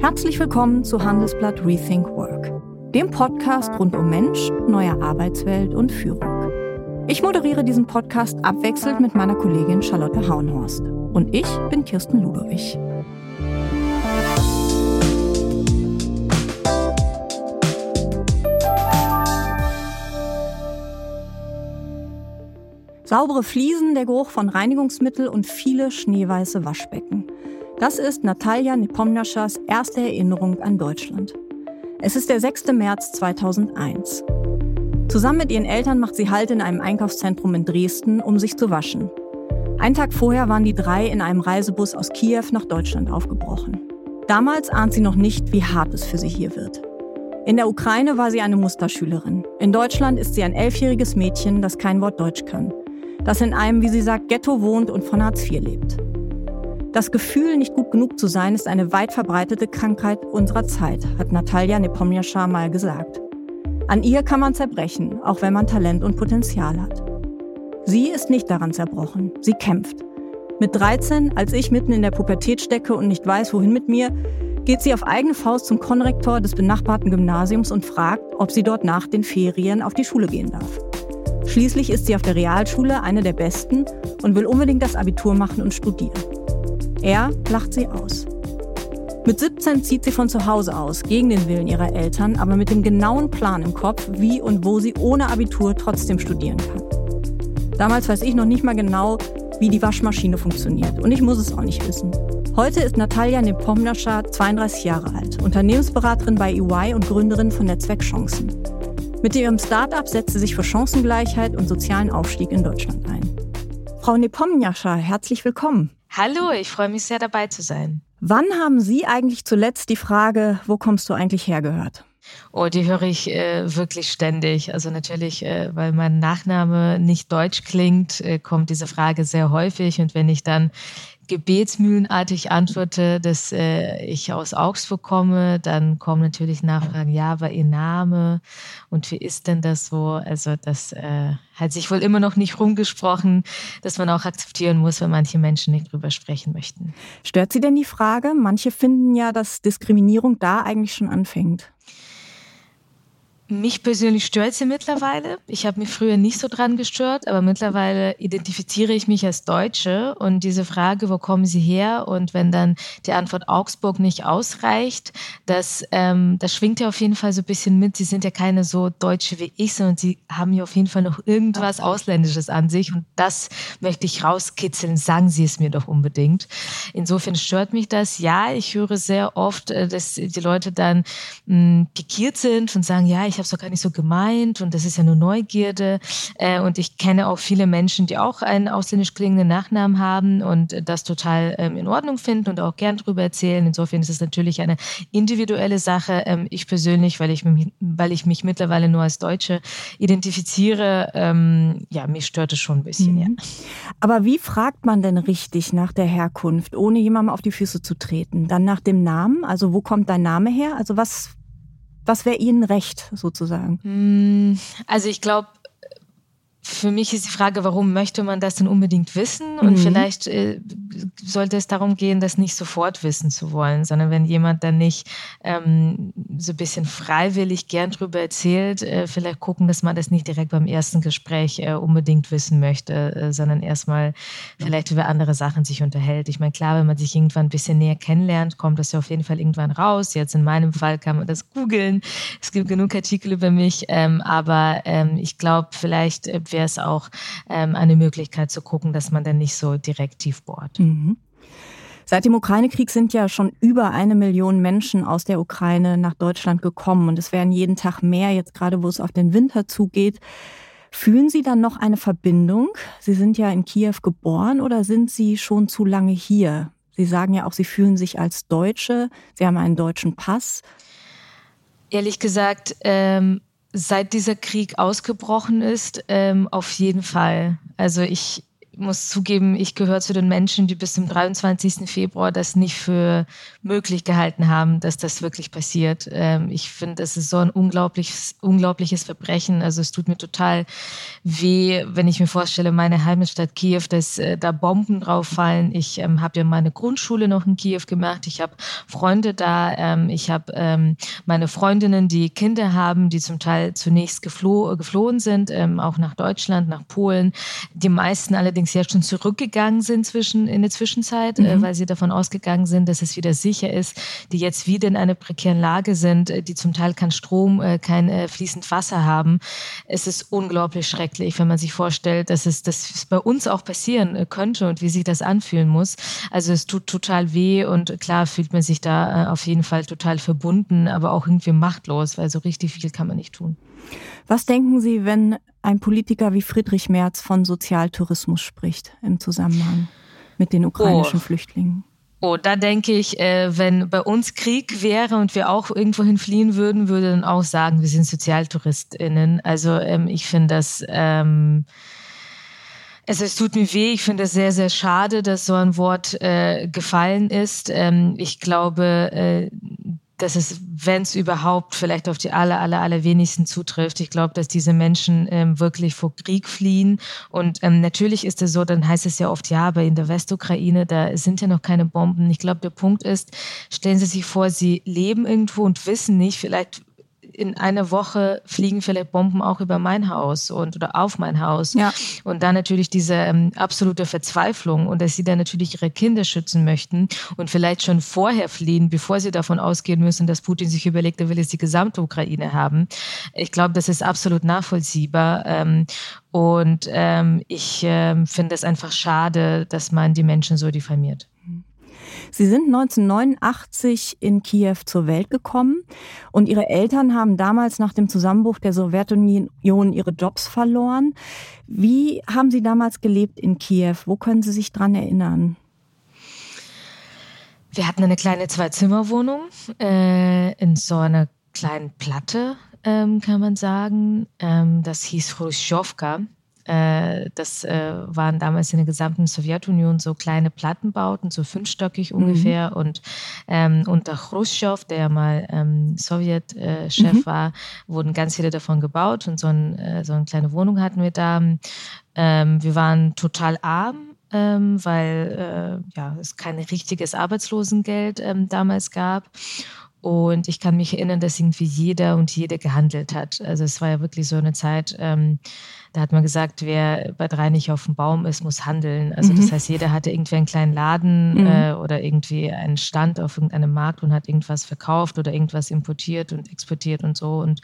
Herzlich willkommen zu Handelsblatt Rethink Work, dem Podcast rund um Mensch, neue Arbeitswelt und Führung. Ich moderiere diesen Podcast abwechselnd mit meiner Kollegin Charlotte Hauenhorst. Und ich bin Kirsten Ludowig. Saubere Fliesen, der Geruch von Reinigungsmittel und viele schneeweiße Waschbecken. Das ist Natalia Nepomniaschas erste Erinnerung an Deutschland. Es ist der 6. März 2001. Zusammen mit ihren Eltern macht sie Halt in einem Einkaufszentrum in Dresden, um sich zu waschen. Ein Tag vorher waren die drei in einem Reisebus aus Kiew nach Deutschland aufgebrochen. Damals ahnt sie noch nicht, wie hart es für sie hier wird. In der Ukraine war sie eine Musterschülerin. In Deutschland ist sie ein elfjähriges Mädchen, das kein Wort Deutsch kann das in einem, wie sie sagt, Ghetto wohnt und von Hartz IV lebt. Das Gefühl, nicht gut genug zu sein, ist eine weit verbreitete Krankheit unserer Zeit, hat Natalia Nepomniascha mal gesagt. An ihr kann man zerbrechen, auch wenn man Talent und Potenzial hat. Sie ist nicht daran zerbrochen, sie kämpft. Mit 13, als ich mitten in der Pubertät stecke und nicht weiß, wohin mit mir, geht sie auf eigene Faust zum Konrektor des benachbarten Gymnasiums und fragt, ob sie dort nach den Ferien auf die Schule gehen darf. Schließlich ist sie auf der Realschule eine der Besten und will unbedingt das Abitur machen und studieren. Er lacht sie aus. Mit 17 zieht sie von zu Hause aus, gegen den Willen ihrer Eltern, aber mit dem genauen Plan im Kopf, wie und wo sie ohne Abitur trotzdem studieren kann. Damals weiß ich noch nicht mal genau, wie die Waschmaschine funktioniert und ich muss es auch nicht wissen. Heute ist Natalia Nepomnascha 32 Jahre alt, Unternehmensberaterin bei EY und Gründerin von Netzwerkchancen. Mit ihrem Start-up setzt sie sich für Chancengleichheit und sozialen Aufstieg in Deutschland ein. Frau Nepomniascha, herzlich willkommen. Hallo, ich freue mich sehr dabei zu sein. Wann haben Sie eigentlich zuletzt die Frage, wo kommst du eigentlich her gehört? Oh, die höre ich äh, wirklich ständig. Also natürlich, äh, weil mein Nachname nicht deutsch klingt, äh, kommt diese Frage sehr häufig. Und wenn ich dann gebetsmühlenartig antworte, dass äh, ich aus Augsburg komme, dann kommen natürlich Nachfragen, ja, aber Ihr Name und wie ist denn das so? Also das äh, hat sich wohl immer noch nicht rumgesprochen, dass man auch akzeptieren muss, wenn manche Menschen nicht drüber sprechen möchten. Stört Sie denn die Frage? Manche finden ja, dass Diskriminierung da eigentlich schon anfängt. Mich persönlich stört sie mittlerweile. Ich habe mich früher nicht so dran gestört, aber mittlerweile identifiziere ich mich als Deutsche und diese Frage, wo kommen Sie her? Und wenn dann die Antwort Augsburg nicht ausreicht, das, ähm, das schwingt ja auf jeden Fall so ein bisschen mit. Sie sind ja keine so Deutsche wie ich, sondern Sie haben ja auf jeden Fall noch irgendwas Ausländisches an sich und das möchte ich rauskitzeln. Sagen Sie es mir doch unbedingt. Insofern stört mich das. Ja, ich höre sehr oft, äh, dass die Leute dann mh, hm, pikiert sind und sagen, ja, ich habe es doch gar nicht so gemeint und das ist ja nur Neugierde. Äh, und ich kenne auch viele Menschen, die auch einen ausländisch klingenden Nachnamen haben und das total ähm, in Ordnung finden und auch gern darüber erzählen. Insofern ist es natürlich eine individuelle Sache. Ähm, ich persönlich, weil ich, weil ich mich mittlerweile nur als Deutsche identifiziere, ähm, ja, mich stört es schon ein bisschen. Mhm. Ja. Aber wie fragt man denn richtig nach der Herkunft, ohne jemandem auf die Füße zu treten? Dann nach dem Namen? Also wo kommt dein Name her? Also was was wäre Ihnen recht sozusagen? Hm, also ich glaube, für mich ist die Frage, warum möchte man das denn unbedingt wissen? Und mhm. vielleicht äh, sollte es darum gehen, das nicht sofort wissen zu wollen, sondern wenn jemand dann nicht ähm, so ein bisschen freiwillig gern drüber erzählt, äh, vielleicht gucken, dass man das nicht direkt beim ersten Gespräch äh, unbedingt wissen möchte, äh, sondern erstmal vielleicht über andere Sachen sich unterhält. Ich meine, klar, wenn man sich irgendwann ein bisschen näher kennenlernt, kommt das ja auf jeden Fall irgendwann raus. Jetzt in meinem Fall kann man das googeln. Es gibt genug Artikel über mich, ähm, aber ähm, ich glaube, vielleicht äh, wäre es auch ähm, eine Möglichkeit zu gucken, dass man dann nicht so direkt tief bohrt. Mhm. Seit dem Ukraine-Krieg sind ja schon über eine Million Menschen aus der Ukraine nach Deutschland gekommen und es werden jeden Tag mehr, jetzt gerade wo es auf den Winter zugeht. Fühlen Sie dann noch eine Verbindung? Sie sind ja in Kiew geboren oder sind Sie schon zu lange hier? Sie sagen ja auch, Sie fühlen sich als Deutsche. Sie haben einen deutschen Pass. Ehrlich gesagt, ähm, seit dieser Krieg ausgebrochen ist, ähm, auf jeden Fall. Also ich muss zugeben, ich gehöre zu den Menschen, die bis zum 23. Februar das nicht für möglich gehalten haben, dass das wirklich passiert. Ähm, ich finde, es ist so ein unglaubliches, unglaubliches Verbrechen. Also es tut mir total weh, wenn ich mir vorstelle, meine Heimatstadt Kiew, dass äh, da Bomben drauf fallen. Ich ähm, habe ja meine Grundschule noch in Kiew gemacht. Ich habe Freunde da. Ähm, ich habe ähm, meine Freundinnen, die Kinder haben, die zum Teil zunächst gefloh geflohen sind, ähm, auch nach Deutschland, nach Polen. Die meisten allerdings ja schon zurückgegangen sind zwischen, in der Zwischenzeit, äh, mhm. äh, weil sie davon ausgegangen sind, dass es wieder sicher ist, die jetzt wieder in einer prekären Lage sind, äh, die zum Teil kein Strom, äh, kein äh, fließend Wasser haben. Es ist unglaublich schrecklich, wenn man sich vorstellt, dass es, dass es bei uns auch passieren äh, könnte und wie sich das anfühlen muss. Also es tut total weh und klar fühlt man sich da auf jeden Fall total verbunden, aber auch irgendwie machtlos, weil so richtig viel kann man nicht tun. Was denken Sie, wenn ein Politiker wie Friedrich Merz von Sozialtourismus spricht im Zusammenhang mit den ukrainischen oh. Flüchtlingen? Oh, da denke ich, äh, wenn bei uns Krieg wäre und wir auch irgendwohin fliehen würden, würde dann auch sagen, wir sind SozialtouristInnen. Also ähm, ich finde das, ähm, also es tut mir weh, ich finde es sehr, sehr schade, dass so ein Wort äh, gefallen ist. Ähm, ich glaube, äh, dass es, wenn es überhaupt vielleicht auf die aller, aller, aller wenigsten zutrifft. Ich glaube, dass diese Menschen ähm, wirklich vor Krieg fliehen. Und ähm, natürlich ist es so, dann heißt es ja oft, ja, aber in der Westukraine, da sind ja noch keine Bomben. Ich glaube, der Punkt ist, stellen Sie sich vor, Sie leben irgendwo und wissen nicht, vielleicht in einer Woche fliegen vielleicht Bomben auch über mein Haus und oder auf mein Haus. Ja. Und dann natürlich diese ähm, absolute Verzweiflung und dass sie dann natürlich ihre Kinder schützen möchten und vielleicht schon vorher fliehen, bevor sie davon ausgehen müssen, dass Putin sich überlegt, er will jetzt die gesamte Ukraine haben. Ich glaube, das ist absolut nachvollziehbar. Ähm, und ähm, ich ähm, finde es einfach schade, dass man die Menschen so diffamiert. Sie sind 1989 in Kiew zur Welt gekommen und Ihre Eltern haben damals nach dem Zusammenbruch der Sowjetunion ihre Jobs verloren. Wie haben Sie damals gelebt in Kiew? Wo können Sie sich dran erinnern? Wir hatten eine kleine Zwei-Zimmer-Wohnung äh, in so einer kleinen Platte, ähm, kann man sagen. Ähm, das hieß Khrushchevka. Äh, das äh, waren damals in der gesamten Sowjetunion so kleine Plattenbauten, so fünfstöckig mhm. ungefähr. Mhm. Und ähm, unter Khrushchev, der mal ähm, Sowjetchef äh, mhm. war, wurden ganz viele davon gebaut. Und so, ein, äh, so eine kleine Wohnung hatten wir da. Ähm, wir waren total arm. Ähm, weil äh, ja, es kein richtiges Arbeitslosengeld ähm, damals gab. Und ich kann mich erinnern, dass irgendwie jeder und jede gehandelt hat. Also es war ja wirklich so eine Zeit, ähm, da hat man gesagt, wer bei drei nicht auf dem Baum ist, muss handeln. Also mhm. das heißt, jeder hatte irgendwie einen kleinen Laden mhm. äh, oder irgendwie einen Stand auf irgendeinem Markt und hat irgendwas verkauft oder irgendwas importiert und exportiert und so. Und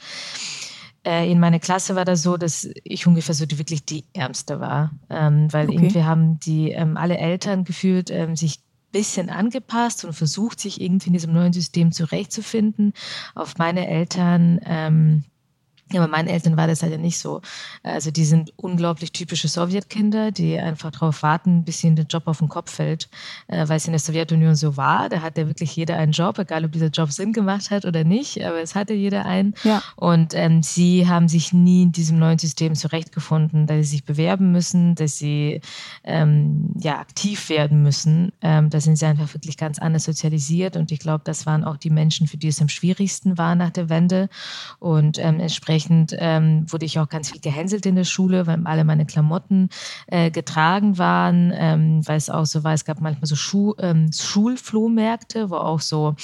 äh, in meiner Klasse war das so, dass ich ungefähr so die, wirklich die Ärmste war, ähm, weil okay. irgendwie haben die ähm, alle Eltern gefühlt ähm, sich bisschen angepasst und versucht, sich irgendwie in diesem neuen System zurechtzufinden. Auf meine Eltern ähm, ja, bei meinen Eltern war das halt ja nicht so. Also die sind unglaublich typische Sowjetkinder, die einfach darauf warten, bis ihnen der Job auf den Kopf fällt, äh, weil es in der Sowjetunion so war. Da hatte wirklich jeder einen Job, egal ob dieser Job Sinn gemacht hat oder nicht, aber es hatte jeder einen. Ja. Und ähm, sie haben sich nie in diesem neuen System zurechtgefunden, dass sie sich bewerben müssen, dass sie ähm, ja aktiv werden müssen. Ähm, da sind sie einfach wirklich ganz anders sozialisiert und ich glaube, das waren auch die Menschen, für die es am schwierigsten war nach der Wende und ähm, entsprechend Dementsprechend ähm, wurde ich auch ganz viel gehänselt in der Schule, weil alle meine Klamotten äh, getragen waren, ähm, weil es auch so war, es gab manchmal so Schuh, ähm, Schulflohmärkte, wo auch so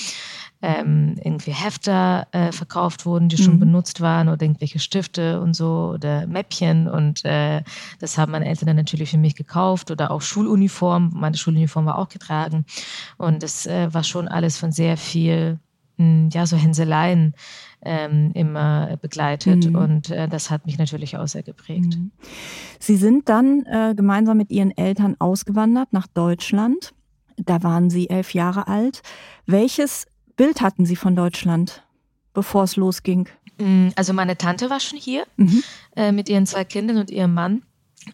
ähm, irgendwie Hefter äh, verkauft wurden, die schon mhm. benutzt waren oder irgendwelche Stifte und so oder Mäppchen und äh, das haben meine Eltern dann natürlich für mich gekauft oder auch Schuluniform. Meine Schuluniform war auch getragen und das äh, war schon alles von sehr viel, ja, so Hänseleien ähm, immer begleitet. Mhm. Und äh, das hat mich natürlich auch sehr geprägt. Mhm. Sie sind dann äh, gemeinsam mit Ihren Eltern ausgewandert nach Deutschland. Da waren Sie elf Jahre alt. Welches Bild hatten Sie von Deutschland, bevor es losging? Mm, also meine Tante war schon hier mhm. äh, mit ihren zwei Kindern und ihrem Mann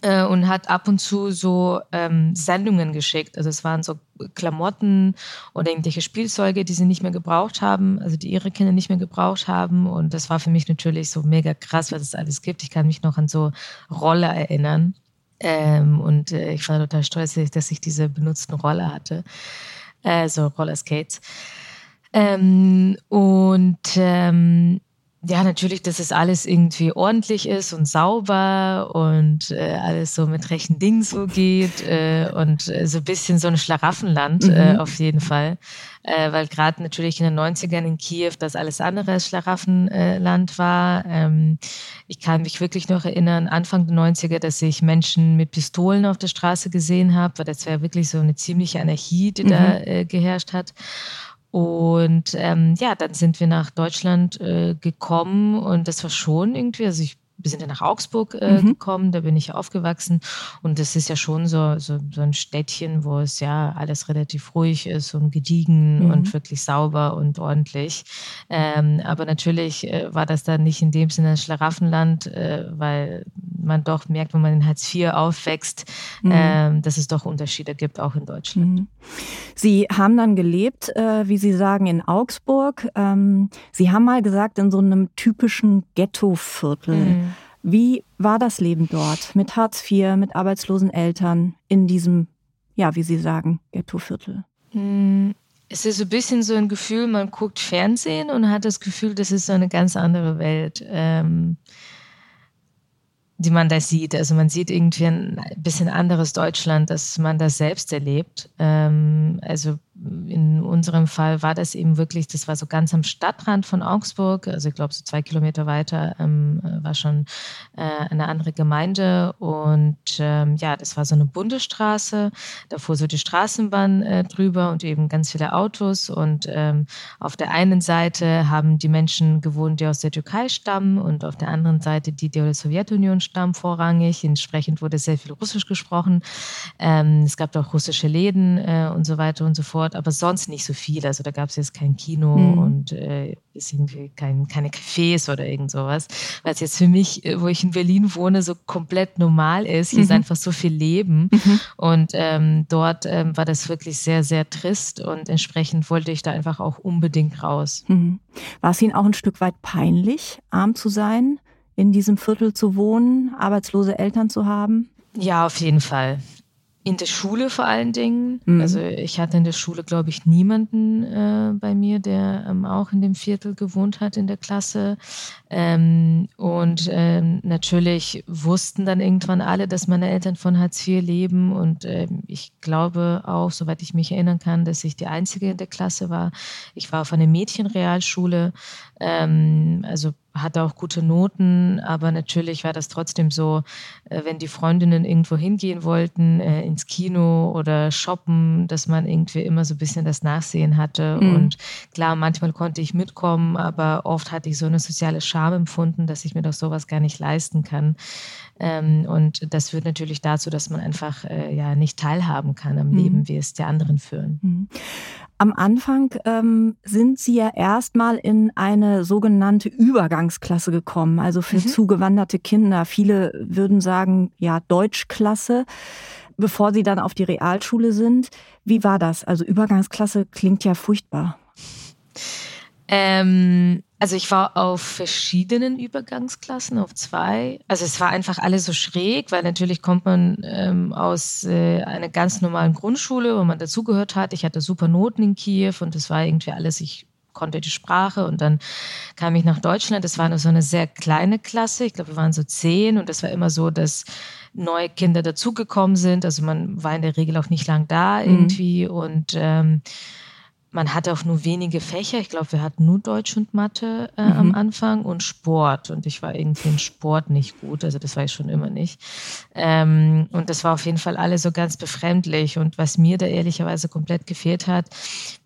äh, und hat ab und zu so ähm, Sendungen geschickt. Also es waren so Klamotten oder irgendwelche Spielzeuge, die sie nicht mehr gebraucht haben, also die ihre Kinder nicht mehr gebraucht haben. Und das war für mich natürlich so mega krass, was es alles gibt. Ich kann mich noch an so Roller erinnern. Ähm, und äh, ich war total stolz, dass ich diese benutzten Roller hatte, also Rollerskates. Ähm, und ähm, ja, natürlich, dass es alles irgendwie ordentlich ist und sauber und äh, alles so mit rechten Dingen so geht äh, und äh, so ein bisschen so ein Schlaraffenland äh, mhm. auf jeden Fall. Äh, weil gerade natürlich in den 90ern in Kiew das alles andere als Schlaraffenland war. Ähm, ich kann mich wirklich noch erinnern, Anfang der 90er, dass ich Menschen mit Pistolen auf der Straße gesehen habe, weil das wäre wirklich so eine ziemliche Anarchie, die mhm. da äh, geherrscht hat. Und ähm, ja, dann sind wir nach Deutschland äh, gekommen und das war schon irgendwie, also ich wir sind ja nach Augsburg äh, mhm. gekommen, da bin ich aufgewachsen und das ist ja schon so, so, so ein Städtchen, wo es ja alles relativ ruhig ist und gediegen mhm. und wirklich sauber und ordentlich. Ähm, aber natürlich äh, war das dann nicht in dem Sinne ein Schlaraffenland, äh, weil man doch merkt, wenn man in Hartz IV aufwächst, mhm. äh, dass es doch Unterschiede gibt, auch in Deutschland. Mhm. Sie haben dann gelebt, äh, wie Sie sagen, in Augsburg. Ähm, Sie haben mal gesagt, in so einem typischen Ghettoviertel. Mhm. Wie war das Leben dort mit Hartz IV, mit arbeitslosen Eltern in diesem, ja, wie Sie sagen, Ghettoviertel? Mhm. Es ist ein bisschen so ein Gefühl, man guckt Fernsehen und hat das Gefühl, das ist so eine ganz andere Welt. Ähm, die man da sieht. Also man sieht irgendwie ein bisschen anderes Deutschland, dass man das selbst erlebt. Ähm, also in unserem Fall war das eben wirklich, das war so ganz am Stadtrand von Augsburg, also ich glaube so zwei Kilometer weiter ähm, war schon äh, eine andere Gemeinde. Und ähm, ja, das war so eine Bundesstraße, da fuhr so die Straßenbahn äh, drüber und eben ganz viele Autos. Und ähm, auf der einen Seite haben die Menschen gewohnt, die aus der Türkei stammen und auf der anderen Seite die, die aus der Sowjetunion stammen vorrangig, entsprechend wurde sehr viel Russisch gesprochen, ähm, es gab auch russische Läden äh, und so weiter und so fort dort, aber sonst nicht so viel. Also da gab es jetzt kein Kino mhm. und äh, irgendwie kein, keine Cafés oder irgend sowas. Es jetzt für mich, äh, wo ich in Berlin wohne, so komplett normal ist. Hier mhm. ist einfach so viel Leben. Mhm. Und ähm, dort ähm, war das wirklich sehr, sehr trist und entsprechend wollte ich da einfach auch unbedingt raus. Mhm. War es Ihnen auch ein Stück weit peinlich, arm zu sein? in diesem Viertel zu wohnen, arbeitslose Eltern zu haben? Ja, auf jeden Fall. In der Schule vor allen Dingen. Mhm. Also ich hatte in der Schule, glaube ich, niemanden äh, bei mir, der ähm, auch in dem Viertel gewohnt hat in der Klasse. Ähm, und ähm, natürlich wussten dann irgendwann alle, dass meine Eltern von Hartz IV leben. Und ähm, ich glaube auch, soweit ich mich erinnern kann, dass ich die Einzige in der Klasse war. Ich war auf einer Mädchenrealschule. Ähm, also hatte auch gute Noten, aber natürlich war das trotzdem so, äh, wenn die Freundinnen irgendwo hingehen wollten, äh, ins Kino oder shoppen, dass man irgendwie immer so ein bisschen das Nachsehen hatte. Mhm. Und klar, manchmal konnte ich mitkommen, aber oft hatte ich so eine soziale Scham empfunden, dass ich mir doch sowas gar nicht leisten kann. Ähm, und das führt natürlich dazu, dass man einfach äh, ja nicht teilhaben kann am mhm. Leben, wie es die anderen führen. Mhm. Am Anfang ähm, sind Sie ja erstmal in eine sogenannte Übergangsklasse gekommen, also für mhm. zugewanderte Kinder. Viele würden sagen, ja, Deutschklasse, bevor Sie dann auf die Realschule sind. Wie war das? Also Übergangsklasse klingt ja furchtbar. Ähm, also ich war auf verschiedenen Übergangsklassen, auf zwei. Also es war einfach alles so schräg, weil natürlich kommt man ähm, aus äh, einer ganz normalen Grundschule, wo man dazugehört hat. Ich hatte super Noten in Kiew und es war irgendwie alles, ich konnte die Sprache und dann kam ich nach Deutschland. Das war nur so eine sehr kleine Klasse. Ich glaube, wir waren so zehn und es war immer so, dass neue Kinder dazugekommen sind. Also man war in der Regel auch nicht lang da mhm. irgendwie mhm. und ähm, man hatte auch nur wenige Fächer. Ich glaube, wir hatten nur Deutsch und Mathe äh, mhm. am Anfang und Sport. Und ich war irgendwie in Sport nicht gut. Also das war ich schon immer nicht. Ähm, und das war auf jeden Fall alles so ganz befremdlich. Und was mir da ehrlicherweise komplett gefehlt hat,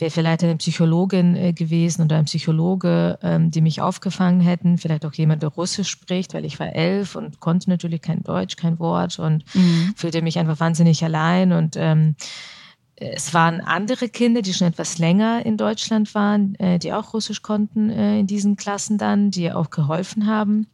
wäre vielleicht eine Psychologin äh, gewesen oder ein Psychologe, ähm, die mich aufgefangen hätten. Vielleicht auch jemand, der Russisch spricht, weil ich war elf und konnte natürlich kein Deutsch, kein Wort und mhm. fühlte mich einfach wahnsinnig allein. Und ähm, es waren andere Kinder, die schon etwas länger in Deutschland waren, äh, die auch Russisch konnten äh, in diesen Klassen dann, die auch geholfen haben.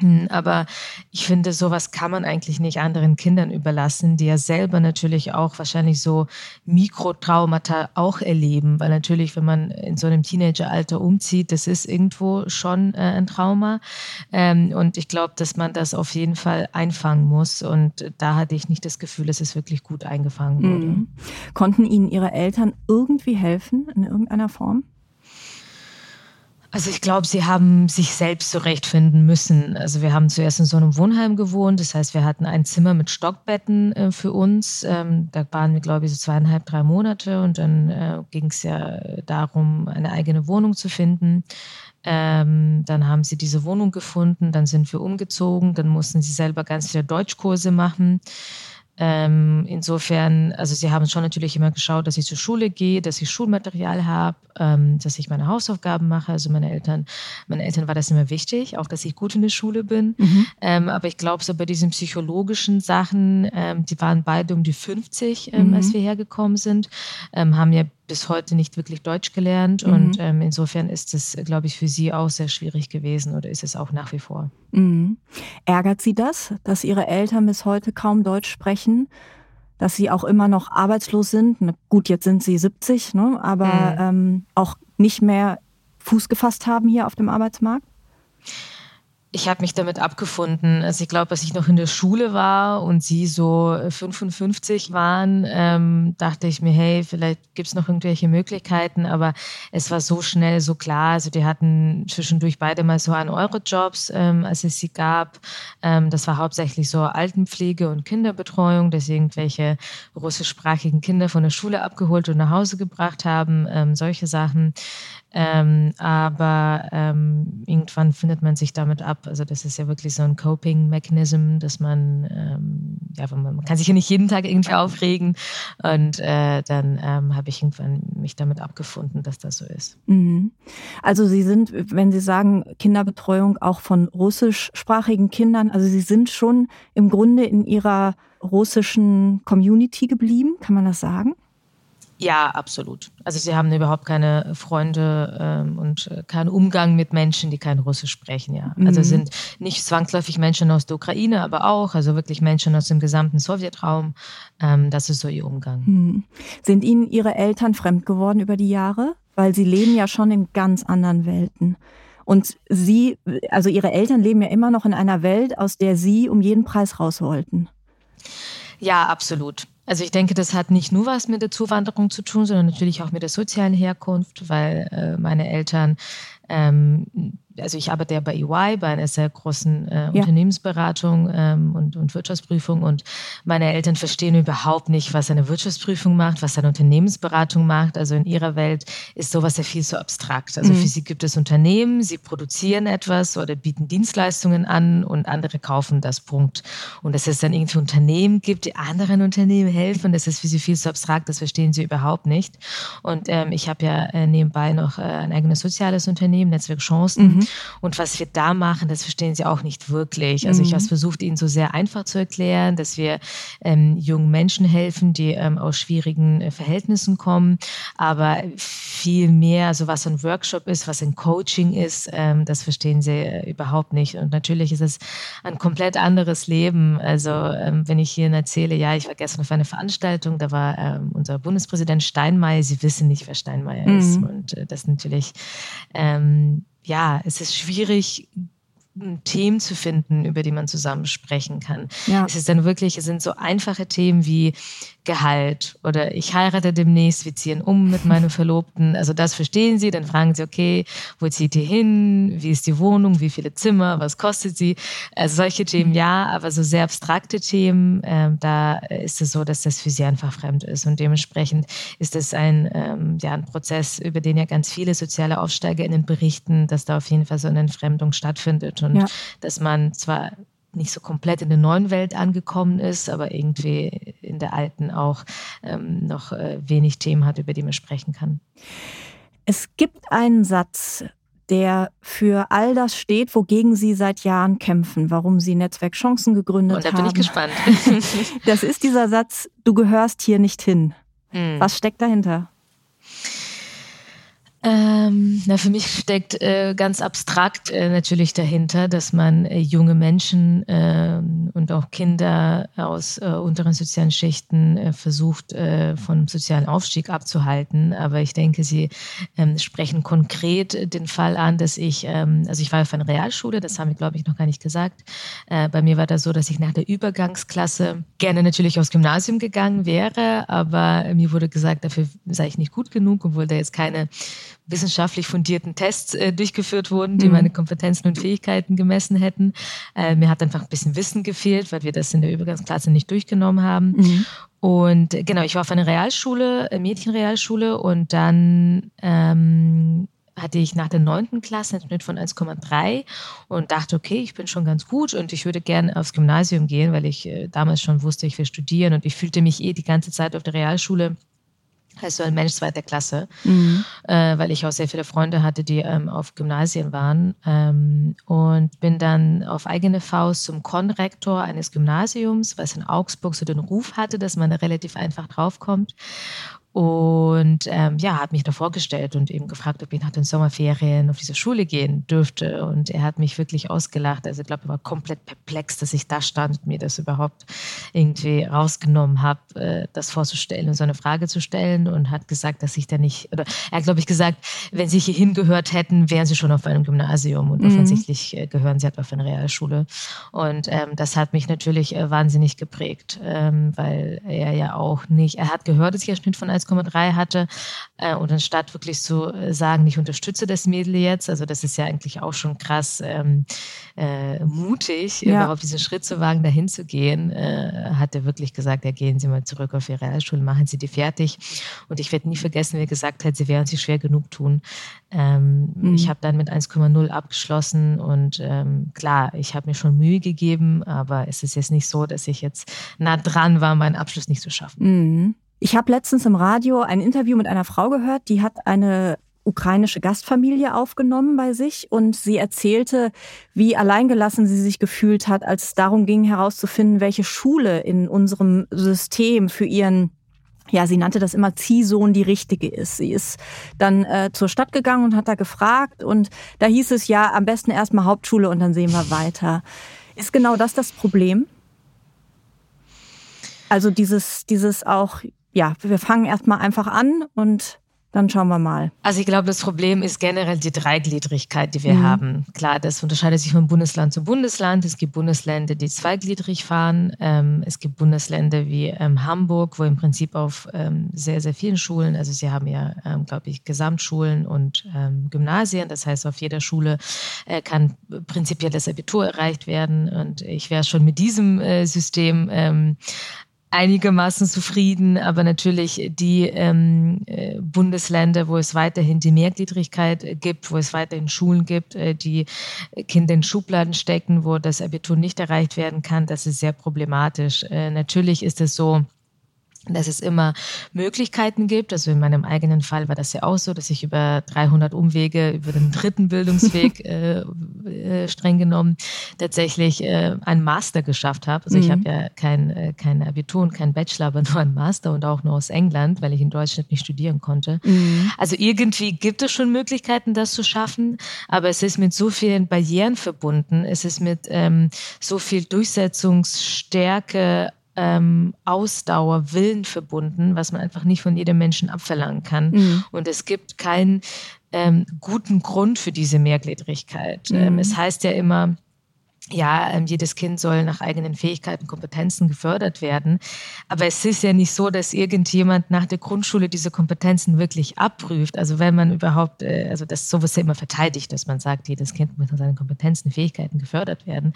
Hm, aber ich finde, sowas kann man eigentlich nicht anderen Kindern überlassen, die ja selber natürlich auch wahrscheinlich so Mikrotraumata auch erleben, weil natürlich, wenn man in so einem Teenageralter umzieht, das ist irgendwo schon äh, ein Trauma. Ähm, und ich glaube, dass man das auf jeden Fall einfangen muss. Und da hatte ich nicht das Gefühl, dass es wirklich gut eingefangen wurde. Mhm. Konnten Ihnen Ihre Eltern irgendwie helfen in irgendeiner Form? Also ich glaube, sie haben sich selbst zurechtfinden müssen. Also wir haben zuerst in so einem Wohnheim gewohnt. Das heißt, wir hatten ein Zimmer mit Stockbetten äh, für uns. Ähm, da waren wir, glaube ich, so zweieinhalb, drei Monate. Und dann äh, ging es ja darum, eine eigene Wohnung zu finden. Ähm, dann haben sie diese Wohnung gefunden. Dann sind wir umgezogen. Dann mussten sie selber ganz viele Deutschkurse machen. Ähm, insofern, also sie haben schon natürlich immer geschaut, dass ich zur Schule gehe, dass ich Schulmaterial habe, ähm, dass ich meine Hausaufgaben mache. Also meine Eltern, meine Eltern war das immer wichtig, auch dass ich gut in der Schule bin. Mhm. Ähm, aber ich glaube, so bei diesen psychologischen Sachen, ähm, die waren beide um die 50, ähm, mhm. als wir hergekommen sind, ähm, haben ja bis heute nicht wirklich Deutsch gelernt. Mhm. Und ähm, insofern ist es, glaube ich, für sie auch sehr schwierig gewesen oder ist es auch nach wie vor. Mhm. Ärgert Sie das, dass Ihre Eltern bis heute kaum Deutsch sprechen? Dass sie auch immer noch arbeitslos sind? Gut, jetzt sind sie 70, ne? aber mhm. ähm, auch nicht mehr Fuß gefasst haben hier auf dem Arbeitsmarkt? Ich habe mich damit abgefunden. Also ich glaube, als ich noch in der Schule war und sie so 55 waren, ähm, dachte ich mir, hey, vielleicht gibt's noch irgendwelche Möglichkeiten, aber es war so schnell, so klar. Also die hatten zwischendurch beide mal so ein Euro-Jobs, ähm, als es sie gab. Ähm, das war hauptsächlich so Altenpflege und Kinderbetreuung, dass sie irgendwelche russischsprachigen Kinder von der Schule abgeholt und nach Hause gebracht haben, ähm, solche Sachen. Ähm, aber ähm, irgendwann findet man sich damit ab. Also das ist ja wirklich so ein Coping-Mechanism, dass man, ähm, ja, man, kann sich ja nicht jeden Tag irgendwie aufregen. Und äh, dann ähm, habe ich irgendwann mich damit abgefunden, dass das so ist. Mhm. Also Sie sind, wenn Sie sagen Kinderbetreuung auch von russischsprachigen Kindern, also Sie sind schon im Grunde in Ihrer russischen Community geblieben, kann man das sagen? Ja, absolut. Also sie haben überhaupt keine Freunde ähm, und äh, keinen Umgang mit Menschen, die kein Russisch sprechen, ja. Also mhm. Also sind nicht zwangsläufig Menschen aus der Ukraine, aber auch, also wirklich Menschen aus dem gesamten Sowjetraum. Ähm, das ist so ihr Umgang. Mhm. Sind Ihnen Ihre Eltern fremd geworden über die Jahre? Weil sie leben ja schon in ganz anderen Welten. Und sie, also ihre Eltern leben ja immer noch in einer Welt, aus der sie um jeden Preis raus wollten. Ja, absolut. Also ich denke, das hat nicht nur was mit der Zuwanderung zu tun, sondern natürlich auch mit der sozialen Herkunft, weil äh, meine Eltern ähm, also ich arbeite ja bei EY, bei einer sehr großen äh, ja. Unternehmensberatung ähm, und, und Wirtschaftsprüfung und meine Eltern verstehen überhaupt nicht, was eine Wirtschaftsprüfung macht, was eine Unternehmensberatung macht. Also in ihrer Welt ist sowas ja viel zu abstrakt. Also mhm. für sie gibt es Unternehmen, sie produzieren etwas oder bieten Dienstleistungen an und andere kaufen das Punkt. Und dass es dann irgendwie Unternehmen gibt, die anderen Unternehmen helfen, das ist für sie viel zu abstrakt, das verstehen sie überhaupt nicht. Und ähm, ich habe ja äh, nebenbei noch äh, ein eigenes soziales Unternehmen, Netzwerk Chancen. Mhm. Und was wir da machen, das verstehen sie auch nicht wirklich. Also mhm. ich habe versucht, ihnen so sehr einfach zu erklären, dass wir ähm, jungen Menschen helfen, die ähm, aus schwierigen äh, Verhältnissen kommen. Aber viel mehr, also was ein Workshop ist, was ein Coaching ist, ähm, das verstehen sie äh, überhaupt nicht. Und natürlich ist es ein komplett anderes Leben. Also ähm, wenn ich hier erzähle, ja, ich war gestern auf einer Veranstaltung, da war ähm, unser Bundespräsident Steinmeier. Sie wissen nicht, wer Steinmeier mhm. ist. Und äh, das natürlich ähm, ja, es ist schwierig, Themen zu finden, über die man zusammen sprechen kann. Ja. Es ist dann wirklich, es sind so einfache Themen wie Gehalt oder ich heirate demnächst, wir ziehen um mit meinem Verlobten. Also das verstehen sie, dann fragen sie, okay, wo zieht ihr hin? Wie ist die Wohnung? Wie viele Zimmer? Was kostet sie? Also solche Themen ja, aber so sehr abstrakte Themen, äh, da ist es so, dass das für sie einfach fremd ist und dementsprechend ist es ein, ähm, ja, ein Prozess, über den ja ganz viele soziale AufsteigerInnen berichten, dass da auf jeden Fall so eine Entfremdung stattfindet und ja. dass man zwar nicht so komplett in der neuen Welt angekommen ist, aber irgendwie in der alten auch ähm, noch äh, wenig Themen hat, über die man sprechen kann. Es gibt einen Satz, der für all das steht, wogegen Sie seit Jahren kämpfen, warum Sie Netzwerk Chancen gegründet haben. Und da bin ich gespannt. das ist dieser Satz, du gehörst hier nicht hin. Hm. Was steckt dahinter? Ähm na, für mich steckt äh, ganz abstrakt äh, natürlich dahinter, dass man äh, junge Menschen ähm, und auch Kinder aus äh, unteren sozialen Schichten äh, versucht, äh, vom sozialen Aufstieg abzuhalten. Aber ich denke, Sie ähm, sprechen konkret den Fall an, dass ich, ähm, also ich war auf einer Realschule, das haben wir, glaube ich, noch gar nicht gesagt. bei mir war das so, dass ich nach der Übergangsklasse gerne natürlich aufs Gymnasium gegangen wäre, aber mir wurde gesagt, dafür sei ich nicht gut genug, obwohl da jetzt keine wissenschaftlich fundierten Tests äh, durchgeführt wurden, die mhm. meine Kompetenzen und Fähigkeiten gemessen hätten. Äh, mir hat einfach ein bisschen Wissen gefehlt, weil wir das in der Übergangsklasse nicht durchgenommen haben. Mhm. Und genau, ich war auf einer Realschule, äh, Mädchenrealschule und dann ähm, hatte ich nach der neunten Klasse einen Schnitt von 1,3 und dachte, okay, ich bin schon ganz gut und ich würde gerne aufs Gymnasium gehen, weil ich äh, damals schon wusste, ich will studieren und ich fühlte mich eh die ganze Zeit auf der Realschule also ein Mensch zweiter Klasse, mhm. äh, weil ich auch sehr viele Freunde hatte, die ähm, auf Gymnasien waren ähm, und bin dann auf eigene Faust zum Konrektor eines Gymnasiums, was in Augsburg so den Ruf hatte, dass man da relativ einfach draufkommt und ähm, ja, hat mich da vorgestellt und eben gefragt, ob ich nach den Sommerferien auf diese Schule gehen dürfte. Und er hat mich wirklich ausgelacht. Also ich glaube, er war komplett perplex, dass ich da stand und mir das überhaupt irgendwie rausgenommen habe, äh, das vorzustellen und so eine Frage zu stellen. Und hat gesagt, dass ich da nicht, oder er hat, glaube ich, gesagt, wenn sie hier hingehört hätten, wären sie schon auf einem Gymnasium. Und mhm. offensichtlich äh, gehören sie halt auf eine Realschule. Und ähm, das hat mich natürlich äh, wahnsinnig geprägt, ähm, weil er ja auch nicht, er hat gehört, dass ich einen Schnitt von 1,3 hatte. Äh, und anstatt wirklich zu sagen, ich unterstütze das Mädel jetzt, also das ist ja eigentlich auch schon krass ähm, äh, mutig, ja. überhaupt diesen Schritt zu wagen, dahin zu gehen, äh, hat er wirklich gesagt, ja, gehen Sie mal zurück auf Ihre Realschule, machen Sie die fertig. Und ich werde nie vergessen, wie er gesagt hat, Sie werden sich schwer genug tun. Ähm, mhm. Ich habe dann mit 1,0 abgeschlossen und ähm, klar, ich habe mir schon Mühe gegeben, aber es ist jetzt nicht so, dass ich jetzt nah dran war, meinen Abschluss nicht zu schaffen. Mhm. Ich habe letztens im Radio ein Interview mit einer Frau gehört, die hat eine ukrainische Gastfamilie aufgenommen bei sich und sie erzählte, wie alleingelassen sie sich gefühlt hat, als es darum ging herauszufinden, welche Schule in unserem System für ihren ja, sie nannte das immer Ziehsohn die richtige ist. Sie ist dann äh, zur Stadt gegangen und hat da gefragt und da hieß es ja, am besten erstmal Hauptschule und dann sehen wir weiter. Ist genau das das Problem? Also dieses, dieses auch, ja, wir fangen erstmal einfach an und dann schauen wir mal. Also ich glaube, das Problem ist generell die Dreigliedrigkeit, die wir mhm. haben. Klar, das unterscheidet sich von Bundesland zu Bundesland. Es gibt Bundesländer, die zweigliedrig fahren. Ähm, es gibt Bundesländer wie ähm, Hamburg, wo im Prinzip auf ähm, sehr, sehr vielen Schulen, also sie haben ja, ähm, glaube ich, Gesamtschulen und ähm, Gymnasien. Das heißt, auf jeder Schule äh, kann prinzipiell das Abitur erreicht werden. Und ich wäre schon mit diesem äh, System ähm, einigermaßen zufrieden, aber natürlich die ähm, äh, Bundesländer, wo es weiterhin die Mehrgliedrigkeit gibt, wo es weiterhin Schulen gibt, äh, die Kinder in Schubladen stecken, wo das Abitur nicht erreicht werden kann, das ist sehr problematisch. Äh, natürlich ist es so, dass es immer Möglichkeiten gibt. Also in meinem eigenen Fall war das ja auch so, dass ich über 300 Umwege, über den dritten Bildungsweg äh, äh, streng genommen tatsächlich äh, einen Master geschafft habe. Also mhm. ich habe ja kein, äh, kein Abitur und kein Bachelor, aber nur einen Master und auch nur aus England, weil ich in Deutschland nicht studieren konnte. Mhm. Also irgendwie gibt es schon Möglichkeiten, das zu schaffen, aber es ist mit so vielen Barrieren verbunden. Es ist mit ähm, so viel Durchsetzungsstärke ähm, Ausdauer, Willen verbunden, was man einfach nicht von jedem Menschen abverlangen kann. Mhm. Und es gibt keinen ähm, guten Grund für diese Mehrgliedrigkeit. Mhm. Ähm, es heißt ja immer, ja, ähm, jedes Kind soll nach eigenen Fähigkeiten, Kompetenzen gefördert werden. Aber es ist ja nicht so, dass irgendjemand nach der Grundschule diese Kompetenzen wirklich abprüft. Also wenn man überhaupt, äh, also das sowas ja immer verteidigt, dass man sagt, jedes Kind muss nach seinen Kompetenzen, Fähigkeiten gefördert werden.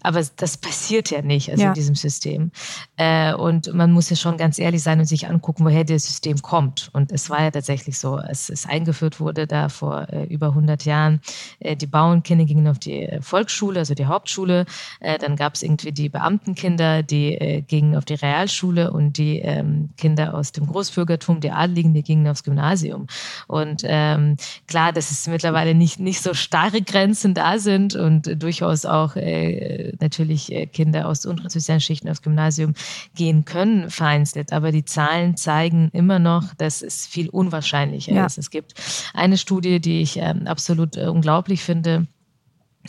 Aber das passiert ja nicht, also ja. in diesem System. Äh, und man muss ja schon ganz ehrlich sein und sich angucken, woher das System kommt. Und es war ja tatsächlich so, als es eingeführt wurde, da vor äh, über 100 Jahren, die Bauernkinder gingen auf die Volksschule, also die Hauptschule. Äh, dann gab es irgendwie die Beamtenkinder, die äh, gingen auf die Realschule und die ähm, Kinder aus dem Großbürgertum, die Adligen, die gingen aufs Gymnasium. Und ähm, klar, dass es mittlerweile nicht, nicht so starre Grenzen da sind und durchaus auch äh, natürlich äh, Kinder aus unteren sozialen Schichten aufs Gymnasium gehen können, vereinzelt. Aber die Zahlen zeigen immer noch, dass es viel unwahrscheinlicher ja. ist. Es gibt eine Studie, die ich ähm, absolut äh, unglaublich finde,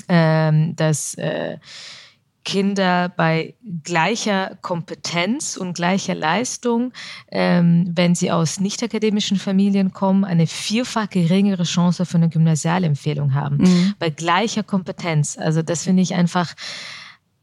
ähm, dass äh, Kinder bei gleicher Kompetenz und gleicher Leistung, ähm, wenn sie aus nicht akademischen Familien kommen, eine vierfach geringere Chance für eine Gymnasialempfehlung haben. Mhm. Bei gleicher Kompetenz. Also das finde ich einfach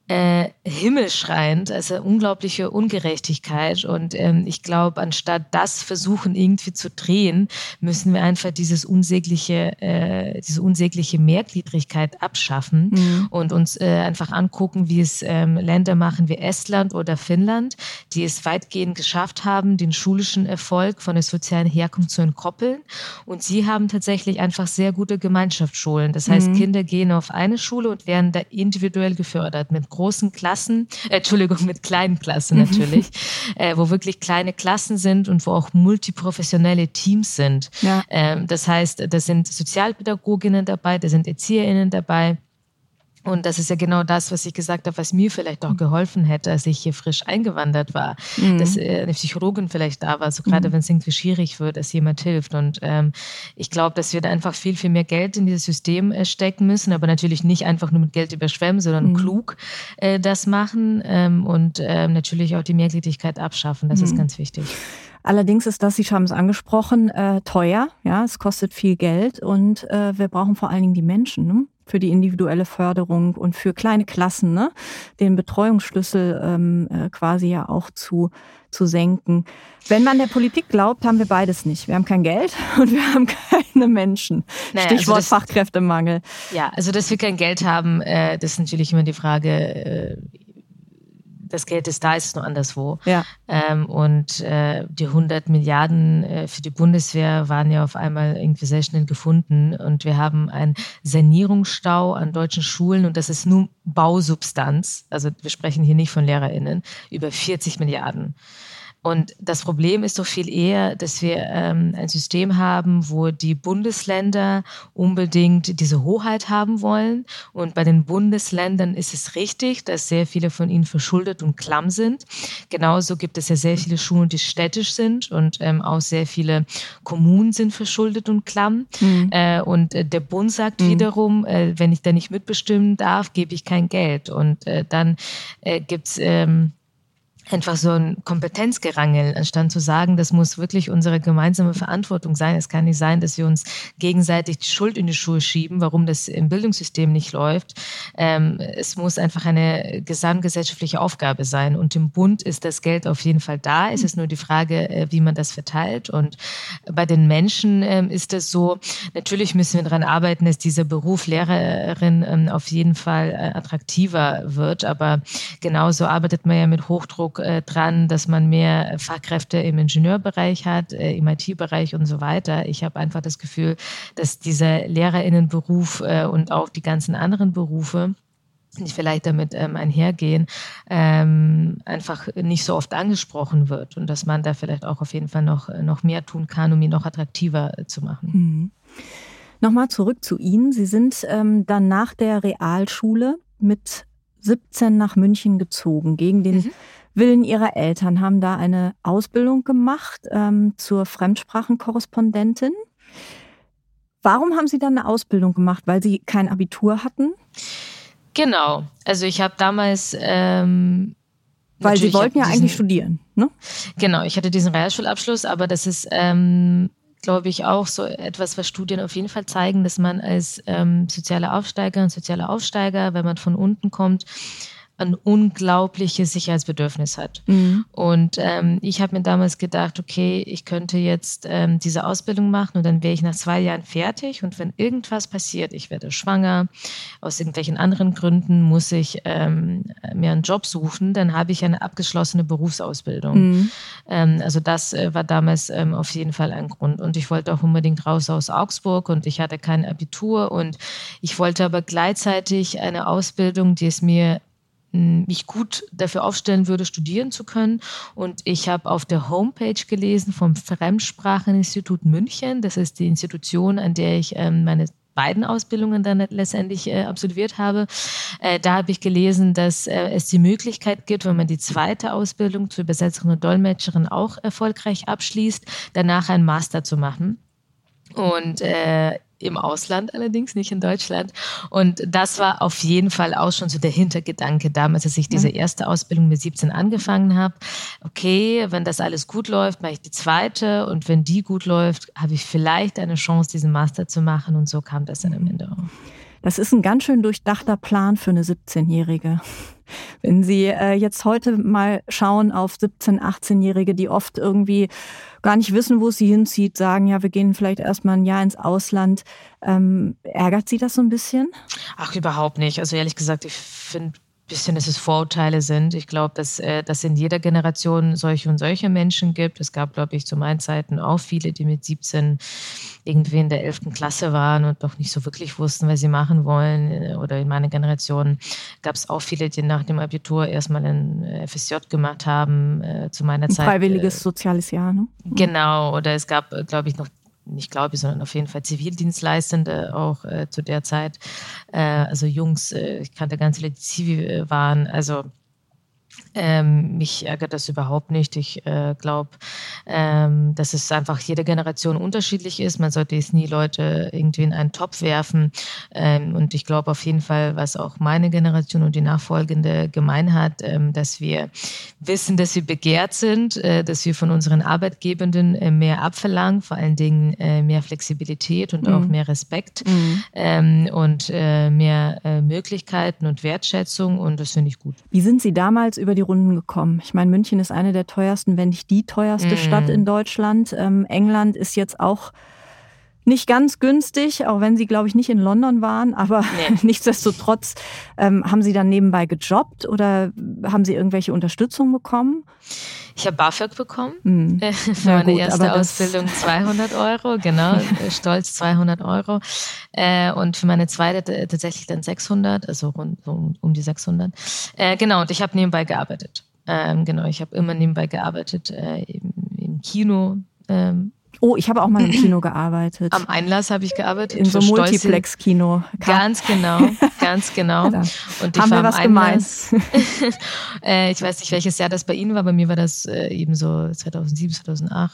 äh, himmelschreiend, also unglaubliche Ungerechtigkeit. Und ähm, ich glaube, anstatt das versuchen irgendwie zu drehen, müssen wir einfach dieses unsägliche, äh, diese unsägliche Mehrgliedrigkeit abschaffen mhm. und uns äh, einfach angucken, wie es ähm, Länder machen wie Estland oder Finnland, die es weitgehend geschafft haben, den schulischen Erfolg von der sozialen Herkunft zu entkoppeln. Und sie haben tatsächlich einfach sehr gute Gemeinschaftsschulen. Das heißt, mhm. Kinder gehen auf eine Schule und werden da individuell gefördert mit großen Klassen, äh, Entschuldigung, mit kleinen Klassen natürlich, äh, wo wirklich kleine Klassen sind und wo auch multiprofessionelle Teams sind. Ja. Ähm, das heißt, da sind Sozialpädagoginnen dabei, da sind ErzieherInnen dabei. Und das ist ja genau das, was ich gesagt habe, was mir vielleicht auch geholfen hätte, als ich hier frisch eingewandert war, mhm. dass äh, eine Psychologin vielleicht da war, so gerade mhm. wenn es irgendwie schwierig wird, dass jemand hilft. Und ähm, ich glaube, dass wir da einfach viel, viel mehr Geld in dieses System äh, stecken müssen, aber natürlich nicht einfach nur mit Geld überschwemmen, sondern mhm. klug äh, das machen ähm, und äh, natürlich auch die Mehrgliedrigkeit abschaffen. Das ist mhm. ganz wichtig. Allerdings ist das, Sie haben es angesprochen, äh, teuer. Ja, es kostet viel Geld und äh, wir brauchen vor allen Dingen die Menschen. Ne? Für die individuelle Förderung und für kleine Klassen, ne, den Betreuungsschlüssel ähm, äh, quasi ja auch zu, zu senken. Wenn man der Politik glaubt, haben wir beides nicht. Wir haben kein Geld und wir haben keine Menschen. Naja, also Stichwort also das, Fachkräftemangel. Ja, also dass wir kein Geld haben, äh, das ist natürlich immer die Frage, äh, das Geld ist da, ist es nur anderswo. Ja. Ähm, und äh, die 100 Milliarden äh, für die Bundeswehr waren ja auf einmal irgendwie sehr schnell gefunden. Und wir haben einen Sanierungsstau an deutschen Schulen und das ist nur Bausubstanz. Also wir sprechen hier nicht von LehrerInnen, über 40 Milliarden. Und das Problem ist doch viel eher, dass wir ähm, ein System haben, wo die Bundesländer unbedingt diese Hoheit haben wollen. Und bei den Bundesländern ist es richtig, dass sehr viele von ihnen verschuldet und klamm sind. Genauso gibt es ja sehr viele Schulen, die städtisch sind und ähm, auch sehr viele Kommunen sind verschuldet und klamm. Mhm. Äh, und äh, der Bund sagt mhm. wiederum, äh, wenn ich da nicht mitbestimmen darf, gebe ich kein Geld. Und äh, dann äh, gibt's ähm, einfach so ein Kompetenzgerangel, anstatt zu sagen, das muss wirklich unsere gemeinsame Verantwortung sein. Es kann nicht sein, dass wir uns gegenseitig die Schuld in die Schuhe schieben, warum das im Bildungssystem nicht läuft. Ähm, es muss einfach eine gesamtgesellschaftliche Aufgabe sein. Und im Bund ist das Geld auf jeden Fall da. Es ist nur die Frage, äh, wie man das verteilt. Und bei den Menschen ähm, ist es so, natürlich müssen wir daran arbeiten, dass dieser Beruf Lehrerin ähm, auf jeden Fall äh, attraktiver wird. Aber genauso arbeitet man ja mit Hochdruck äh, dran, dass man mehr Fachkräfte im Ingenieurbereich hat, äh, im IT-Bereich und so weiter. Ich habe einfach das Gefühl, dass dieser Lehrerinnenberuf äh, und auch die ganzen anderen Berufe, die vielleicht damit ähm, einhergehen, ähm, einfach nicht so oft angesprochen wird und dass man da vielleicht auch auf jeden Fall noch, noch mehr tun kann, um ihn noch attraktiver äh, zu machen. Mhm. Nochmal zurück zu Ihnen. Sie sind ähm, dann nach der Realschule mit 17 nach München gezogen, gegen den mhm. Willen ihrer Eltern, haben da eine Ausbildung gemacht ähm, zur Fremdsprachenkorrespondentin. Warum haben Sie dann eine Ausbildung gemacht? Weil Sie kein Abitur hatten? Genau. Also ich habe damals ähm, weil Sie wollten ja diesen, eigentlich studieren, ne? Genau, ich hatte diesen Realschulabschluss, aber das ist, ähm, glaube ich, auch so etwas, was Studien auf jeden Fall zeigen, dass man als ähm, sozialer Aufsteiger und sozialer Aufsteiger, wenn man von unten kommt, ein unglaubliches Sicherheitsbedürfnis hat. Mhm. Und ähm, ich habe mir damals gedacht, okay, ich könnte jetzt ähm, diese Ausbildung machen und dann wäre ich nach zwei Jahren fertig. Und wenn irgendwas passiert, ich werde schwanger, aus irgendwelchen anderen Gründen muss ich ähm, mir einen Job suchen, dann habe ich eine abgeschlossene Berufsausbildung. Mhm. Ähm, also das äh, war damals ähm, auf jeden Fall ein Grund. Und ich wollte auch unbedingt raus aus Augsburg und ich hatte kein Abitur und ich wollte aber gleichzeitig eine Ausbildung, die es mir mich gut dafür aufstellen würde, studieren zu können. Und ich habe auf der Homepage gelesen vom Fremdspracheninstitut München. Das ist die Institution, an der ich ähm, meine beiden Ausbildungen dann letztendlich äh, absolviert habe. Äh, da habe ich gelesen, dass äh, es die Möglichkeit gibt, wenn man die zweite Ausbildung zur Übersetzerin und Dolmetscherin auch erfolgreich abschließt, danach einen Master zu machen. Und im Ausland allerdings, nicht in Deutschland. Und das war auf jeden Fall auch schon so der Hintergedanke damals, als ich diese erste Ausbildung mit 17 angefangen habe. Okay, wenn das alles gut läuft, mache ich die zweite und wenn die gut läuft, habe ich vielleicht eine Chance, diesen Master zu machen und so kam das dann am Ende auch. Das ist ein ganz schön durchdachter Plan für eine 17-Jährige. Wenn Sie äh, jetzt heute mal schauen auf 17-, 18-Jährige, die oft irgendwie gar nicht wissen, wo es sie hinzieht, sagen, ja, wir gehen vielleicht erstmal ein Jahr ins Ausland. Ähm, ärgert Sie das so ein bisschen? Ach, überhaupt nicht. Also ehrlich gesagt, ich finde bisschen, dass es Vorurteile sind. Ich glaube, dass äh, dass in jeder Generation solche und solche Menschen gibt. Es gab, glaube ich, zu meinen Zeiten auch viele, die mit 17 irgendwie in der 11. Klasse waren und noch nicht so wirklich wussten, was sie machen wollen. Oder in meiner Generation gab es auch viele, die nach dem Abitur erstmal ein äh, FSJ gemacht haben. Äh, zu meiner ein Zeit. Freiwilliges äh, soziales Jahr, ne? Genau. Oder es gab, äh, glaube ich, noch nicht glaube ich, sondern auf jeden Fall Zivildienstleistende auch äh, zu der Zeit. Äh, also Jungs, äh, ich kannte ganz viele, die Zivi waren. Also ähm, mich ärgert das überhaupt nicht. Ich äh, glaube, ähm, dass es einfach jede Generation unterschiedlich ist. Man sollte jetzt nie Leute irgendwie in einen Topf werfen. Ähm, und ich glaube auf jeden Fall, was auch meine Generation und die nachfolgende gemein hat, ähm, dass wir wissen, dass wir begehrt sind, äh, dass wir von unseren Arbeitgebenden äh, mehr abverlangen, vor allen Dingen äh, mehr Flexibilität und mhm. auch mehr Respekt mhm. Ähm, und äh, mehr äh, Möglichkeiten und Wertschätzung. Und das finde ich gut. Wie sind Sie damals über die Runden gekommen. Ich meine, München ist eine der teuersten, wenn nicht die teuerste mm. Stadt in Deutschland. Ähm, England ist jetzt auch nicht ganz günstig, auch wenn Sie, glaube ich, nicht in London waren, aber nee. nichtsdestotrotz ähm, haben Sie dann nebenbei gejobbt oder haben Sie irgendwelche Unterstützung bekommen? Ich habe BAföG bekommen hm. für ja, meine gut, erste Ausbildung 200 Euro, genau, stolz 200 Euro. Äh, und für meine zweite tatsächlich dann 600, also rund um, um die 600. Äh, genau, und ich habe nebenbei gearbeitet. Ähm, genau, ich habe immer nebenbei gearbeitet äh, im, im Kino. Ähm, Oh, ich habe auch mal im Kino gearbeitet. Am Einlass habe ich gearbeitet. In so einem Multiplex-Kino. Ganz genau, ganz genau. Ja, und ich haben wir was gemeint? äh, ich weiß nicht, welches Jahr das bei Ihnen war. Bei mir war das äh, eben so 2007, 2008.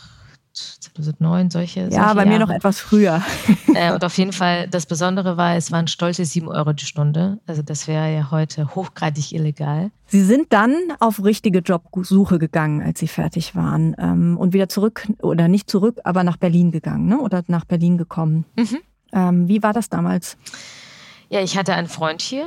2009, solche. Ja, solche bei mir noch etwas früher. Äh, und auf jeden Fall, das Besondere war, es waren stolze 7 Euro die Stunde. Also das wäre ja heute hochgradig illegal. Sie sind dann auf richtige Jobsuche gegangen, als Sie fertig waren ähm, und wieder zurück, oder nicht zurück, aber nach Berlin gegangen, ne? oder nach Berlin gekommen. Mhm. Ähm, wie war das damals? Ja, ich hatte einen Freund hier,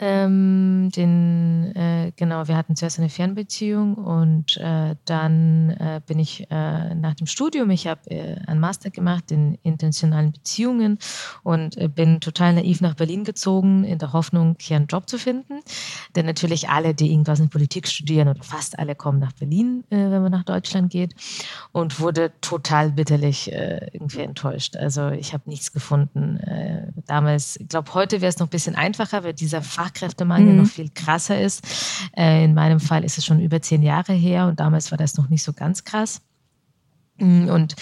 ähm, den, äh, genau, wir hatten zuerst eine Fernbeziehung und äh, dann äh, bin ich äh, nach dem Studium, ich habe äh, einen Master gemacht in intentionalen Beziehungen und äh, bin total naiv nach Berlin gezogen, in der Hoffnung, hier einen Job zu finden. Denn natürlich alle, die irgendwas in Politik studieren oder fast alle kommen nach Berlin, wenn man nach Deutschland geht und wurde total bitterlich irgendwie enttäuscht. Also ich habe nichts gefunden. damals, ich glaube, heute wäre es noch ein bisschen einfacher, weil dieser Fach Fachkräftemangel mhm. noch viel krasser ist. Äh, in meinem Fall ist es schon über zehn Jahre her und damals war das noch nicht so ganz krass. Mm, und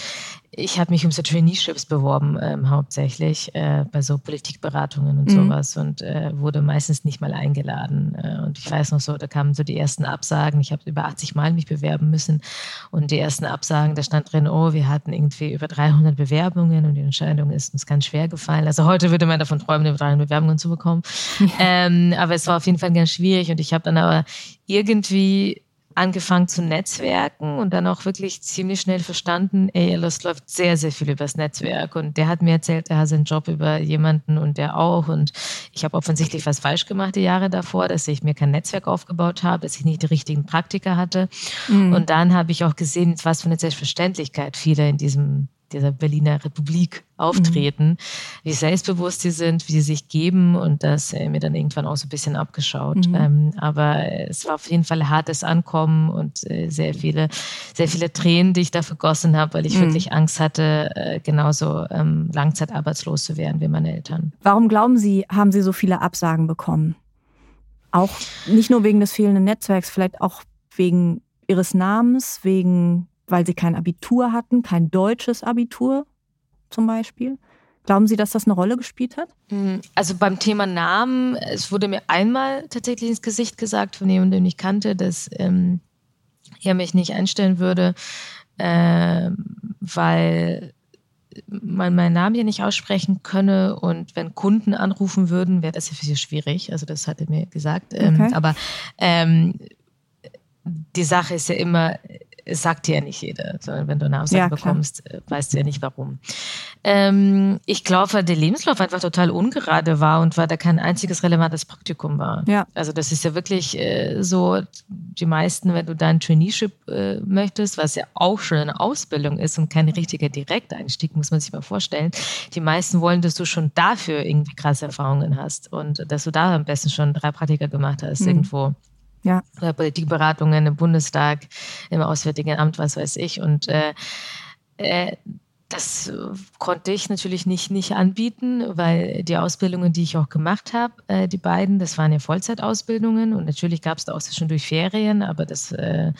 ich habe mich um so Traineeships beworben, ähm, hauptsächlich äh, bei so Politikberatungen und mhm. sowas und äh, wurde meistens nicht mal eingeladen. Äh, und ich weiß noch so, da kamen so die ersten Absagen. Ich habe über 80 Mal mich bewerben müssen und die ersten Absagen, da stand drin, oh, wir hatten irgendwie über 300 Bewerbungen und die Entscheidung ist uns ganz schwer gefallen. Also heute würde man davon träumen, über 300 Bewerbungen zu bekommen. Ja. Ähm, aber es war auf jeden Fall ganz schwierig und ich habe dann aber irgendwie angefangen zu netzwerken und dann auch wirklich ziemlich schnell verstanden, ey, es läuft sehr, sehr viel übers Netzwerk. Und der hat mir erzählt, er hat seinen Job über jemanden und der auch. Und ich habe offensichtlich was falsch gemacht die Jahre davor, dass ich mir kein Netzwerk aufgebaut habe, dass ich nicht die richtigen Praktika hatte. Mhm. Und dann habe ich auch gesehen, was für eine Selbstverständlichkeit viele in diesem dieser Berliner Republik auftreten, mhm. wie selbstbewusst sie sind, wie sie sich geben und das äh, mir dann irgendwann auch so ein bisschen abgeschaut. Mhm. Ähm, aber es war auf jeden Fall hartes Ankommen und äh, sehr viele, sehr viele Tränen, die ich da vergossen habe, weil ich mhm. wirklich Angst hatte, äh, genauso ähm, langzeitarbeitslos zu werden wie meine Eltern. Warum glauben Sie, haben Sie so viele Absagen bekommen? Auch nicht nur wegen des fehlenden Netzwerks, vielleicht auch wegen Ihres Namens, wegen weil sie kein Abitur hatten, kein deutsches Abitur zum Beispiel? Glauben Sie, dass das eine Rolle gespielt hat? Hm, also beim Thema Namen, es wurde mir einmal tatsächlich ins Gesicht gesagt von jemandem, den ich kannte, dass ähm, er mich nicht einstellen würde, äh, weil man meinen Namen hier nicht aussprechen könne und wenn Kunden anrufen würden, wäre das ja für sie schwierig. Also das hat er mir gesagt. Ähm, okay. aber ähm, die Sache ist ja immer, es sagt dir ja nicht jeder, sondern wenn du eine Aussage ja, bekommst. Äh, weißt du ja nicht warum. Ähm, ich glaube, der Lebenslauf einfach total ungerade war und weil da kein einziges relevantes Praktikum war. Ja. Also das ist ja wirklich äh, so, die meisten, wenn du dein Traineeship äh, möchtest, was ja auch schon eine Ausbildung ist und kein richtiger Direkteinstieg, muss man sich mal vorstellen, die meisten wollen, dass du schon dafür irgendwie krasse Erfahrungen hast und dass du da am besten schon drei Praktika gemacht hast mhm. irgendwo ja. oder Politikberatungen im Bundestag, im Auswärtigen Amt, was weiß ich. Und äh, äh, das konnte ich natürlich nicht, nicht anbieten, weil die Ausbildungen, die ich auch gemacht habe, äh, die beiden, das waren ja Vollzeitausbildungen und natürlich gab es da auch durch Ferien, aber das äh,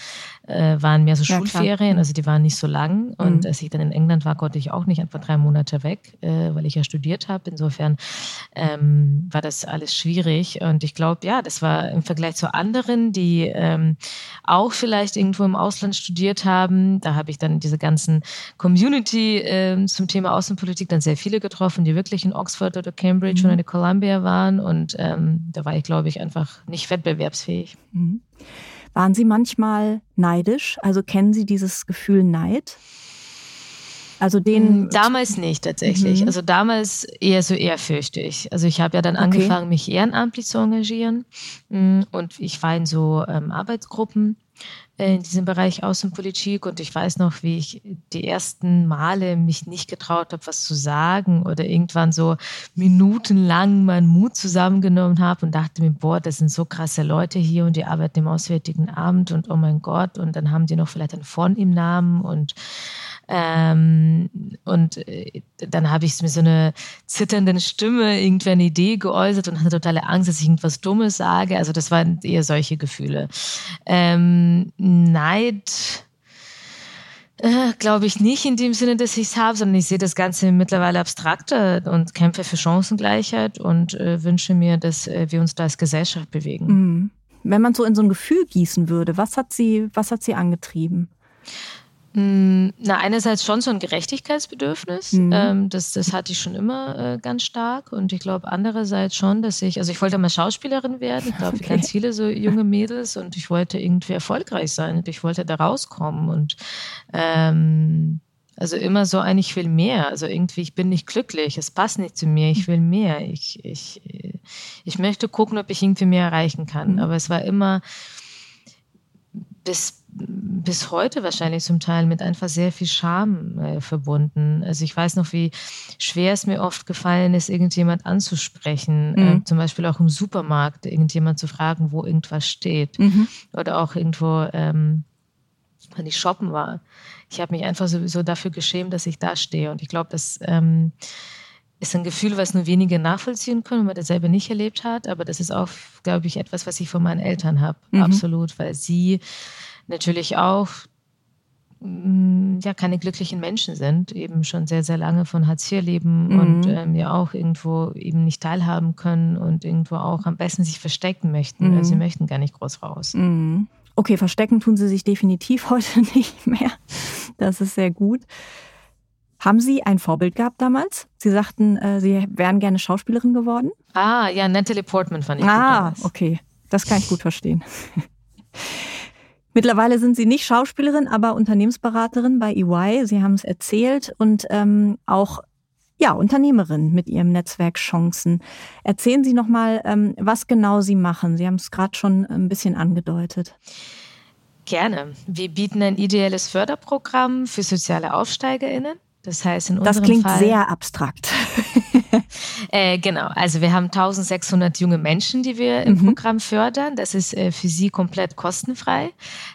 äh, waren mehr so ja, Schulferien, klar. also die waren nicht so lang. Und mhm. als ich dann in England war, konnte ich auch nicht einfach drei Monate weg, äh, weil ich ja studiert habe. Insofern ähm, war das alles schwierig. Und ich glaube, ja, das war im Vergleich zu anderen, die ähm, auch vielleicht irgendwo im Ausland studiert haben. Da habe ich dann diese ganzen Community äh, zum Thema Außenpolitik dann sehr viele getroffen, die wirklich in Oxford oder Cambridge mhm. oder in Columbia waren. Und ähm, da war ich, glaube ich, einfach nicht wettbewerbsfähig. Mhm. Waren Sie manchmal neidisch? Also kennen Sie dieses Gefühl Neid? Also den mm, damals nicht tatsächlich. Mhm. Also damals eher so ehrfürchtig. Also ich habe ja dann okay. angefangen, mich ehrenamtlich zu engagieren mm, und ich war in so ähm, Arbeitsgruppen in diesem Bereich Außenpolitik. Und ich weiß noch, wie ich die ersten Male mich nicht getraut habe, was zu sagen oder irgendwann so minutenlang meinen Mut zusammengenommen habe und dachte mir, boah, das sind so krasse Leute hier und die arbeiten im Auswärtigen Amt und oh mein Gott. Und dann haben die noch vielleicht einen von im Namen und ähm, und äh, dann habe ich mit so einer zitternden Stimme irgendwie eine Idee geäußert und hatte totale Angst, dass ich irgendwas Dummes sage. Also das waren eher solche Gefühle. Ähm, Neid äh, glaube ich nicht in dem Sinne, dass ich es habe, sondern ich sehe das Ganze mittlerweile abstrakter und kämpfe für Chancengleichheit und äh, wünsche mir, dass äh, wir uns da als Gesellschaft bewegen. Mhm. Wenn man so in so ein Gefühl gießen würde, was hat sie, was hat sie angetrieben? Hm, na, einerseits schon so ein Gerechtigkeitsbedürfnis. Mhm. Ähm, das, das hatte ich schon immer äh, ganz stark. Und ich glaube, andererseits schon, dass ich, also ich wollte mal Schauspielerin werden. Ich glaube, okay. ganz viele so junge Mädels und ich wollte irgendwie erfolgreich sein und ich wollte da rauskommen. Und ähm, also immer so ein, ich will mehr. Also irgendwie, ich bin nicht glücklich, es passt nicht zu mir, ich will mehr. Ich, ich, ich möchte gucken, ob ich irgendwie mehr erreichen kann. Mhm. Aber es war immer bis bis heute wahrscheinlich zum Teil mit einfach sehr viel Scham äh, verbunden. Also ich weiß noch, wie schwer es mir oft gefallen ist, irgendjemand anzusprechen, äh, mhm. äh, zum Beispiel auch im Supermarkt, irgendjemand zu fragen, wo irgendwas steht. Mhm. Oder auch irgendwo, ähm, wenn ich shoppen war. Ich habe mich einfach sowieso dafür geschämt, dass ich da stehe. Und ich glaube, das ähm, ist ein Gefühl, was nur wenige nachvollziehen können, wenn man das selber nicht erlebt hat. Aber das ist auch, glaube ich, etwas, was ich von meinen Eltern habe. Mhm. Absolut, weil sie natürlich auch mm, ja keine glücklichen Menschen sind, eben schon sehr, sehr lange von Hartz IV leben mhm. und ähm, ja auch irgendwo eben nicht teilhaben können und irgendwo auch am besten sich verstecken möchten. Mhm. Also sie möchten gar nicht groß raus. Mhm. Okay, verstecken tun sie sich definitiv heute nicht mehr. Das ist sehr gut. Haben Sie ein Vorbild gehabt damals? Sie sagten, äh, Sie wären gerne Schauspielerin geworden? Ah, ja, Natalie Portman fand ich Ah, okay. Das kann ich gut verstehen. Mittlerweile sind Sie nicht Schauspielerin, aber Unternehmensberaterin bei EY. Sie haben es erzählt und ähm, auch ja, Unternehmerin mit Ihrem Netzwerk Chancen. Erzählen Sie noch mal, ähm, was genau Sie machen. Sie haben es gerade schon ein bisschen angedeutet. Gerne. Wir bieten ein ideelles Förderprogramm für soziale AufsteigerInnen. Das heißt, in unserem Das klingt Fall, sehr abstrakt. äh, genau. Also wir haben 1600 junge Menschen, die wir im mhm. Programm fördern. Das ist äh, für sie komplett kostenfrei.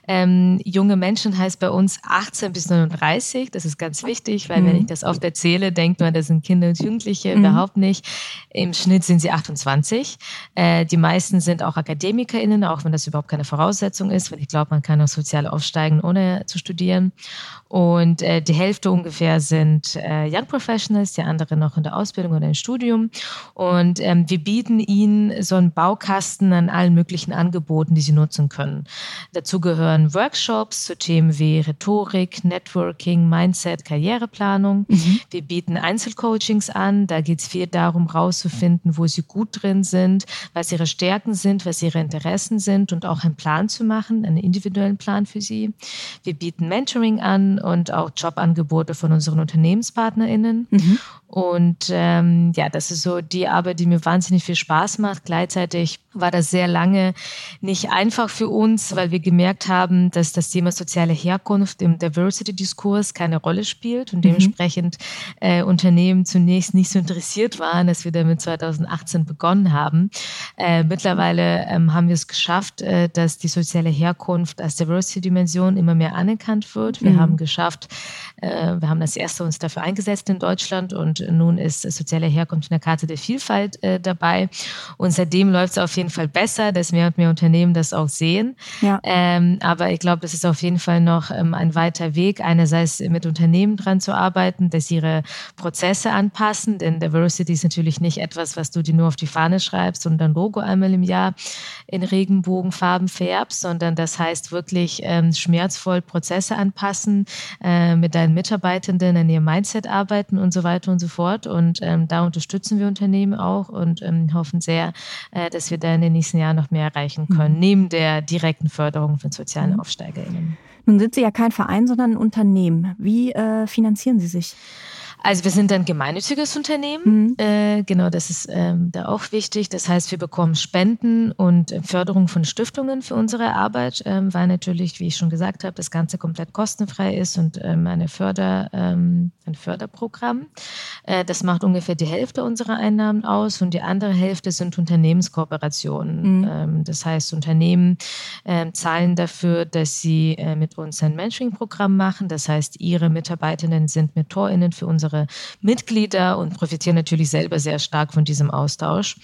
Ähm, junge Menschen heißt bei uns 18 bis 39. Das ist ganz wichtig, weil mhm. wenn ich das oft erzähle, denkt man, das sind Kinder und Jugendliche. Mhm. Überhaupt nicht. Im Schnitt sind sie 28. Äh, die meisten sind auch AkademikerInnen, auch wenn das überhaupt keine Voraussetzung ist, weil ich glaube, man kann auch sozial aufsteigen, ohne zu studieren. Und äh, die Hälfte ungefähr sind äh, Young Professionals, die andere noch in der Ausbildung oder im Studium. Und ähm, wir bieten ihnen so einen Baukasten an allen möglichen Angeboten, die sie nutzen können. Dazu gehören Workshops zu Themen wie Rhetorik, Networking, Mindset, Karriereplanung. Mhm. Wir bieten Einzelcoachings an. Da geht es viel darum, rauszufinden, wo sie gut drin sind, was ihre Stärken sind, was ihre Interessen sind und auch einen Plan zu machen, einen individuellen Plan für sie. Wir bieten Mentoring an und auch Jobangebote von unseren UnternehmenspartnerInnen. Mhm. Und ähm, ja, das ist so die Arbeit, die mir wahnsinnig viel Spaß macht. Gleichzeitig war das sehr lange nicht einfach für uns, weil wir gemerkt haben, dass das Thema soziale Herkunft im Diversity-Diskurs keine Rolle spielt und mhm. dementsprechend äh, Unternehmen zunächst nicht so interessiert waren, dass wir damit 2018 begonnen haben. Äh, mittlerweile ähm, haben wir es geschafft, äh, dass die soziale Herkunft als Diversity-Dimension immer mehr anerkannt wird. Wir mhm. haben geschafft, wir haben das erste uns dafür eingesetzt in Deutschland und nun ist soziale Herkunft in der Karte der Vielfalt äh, dabei. Und seitdem läuft es auf jeden Fall besser, dass mehr und mehr Unternehmen das auch sehen. Ja. Ähm, aber ich glaube, das ist auf jeden Fall noch ähm, ein weiter Weg, einerseits mit Unternehmen dran zu arbeiten, dass sie ihre Prozesse anpassen, denn Diversity ist natürlich nicht etwas, was du dir nur auf die Fahne schreibst und dann Logo einmal im Jahr in Regenbogenfarben färbst, sondern das heißt wirklich ähm, schmerzvoll Prozesse anpassen, äh, mit deinen Mitarbeitenden an ihrem Mindset arbeiten und so weiter und so fort. Und ähm, da unterstützen wir Unternehmen auch und ähm, hoffen sehr, äh, dass wir da in den nächsten Jahren noch mehr erreichen können, mhm. neben der direkten Förderung von sozialen mhm. AufsteigerInnen. Nun sind Sie ja kein Verein, sondern ein Unternehmen. Wie äh, finanzieren Sie sich? Also wir sind ein gemeinnütziges Unternehmen. Mhm. Äh, genau, das ist ähm, da auch wichtig. Das heißt, wir bekommen Spenden und Förderung von Stiftungen für unsere Arbeit, ähm, weil natürlich, wie ich schon gesagt habe, das Ganze komplett kostenfrei ist und ähm, eine Förder, ähm, ein Förderprogramm. Äh, das macht ungefähr die Hälfte unserer Einnahmen aus und die andere Hälfte sind Unternehmenskooperationen. Mhm. Ähm, das heißt, Unternehmen äh, zahlen dafür, dass sie äh, mit uns ein Mentoring-Programm machen. Das heißt, ihre Mitarbeitenden sind MentorInnen für unsere unsere Mitglieder und profitieren natürlich selber sehr stark von diesem Austausch.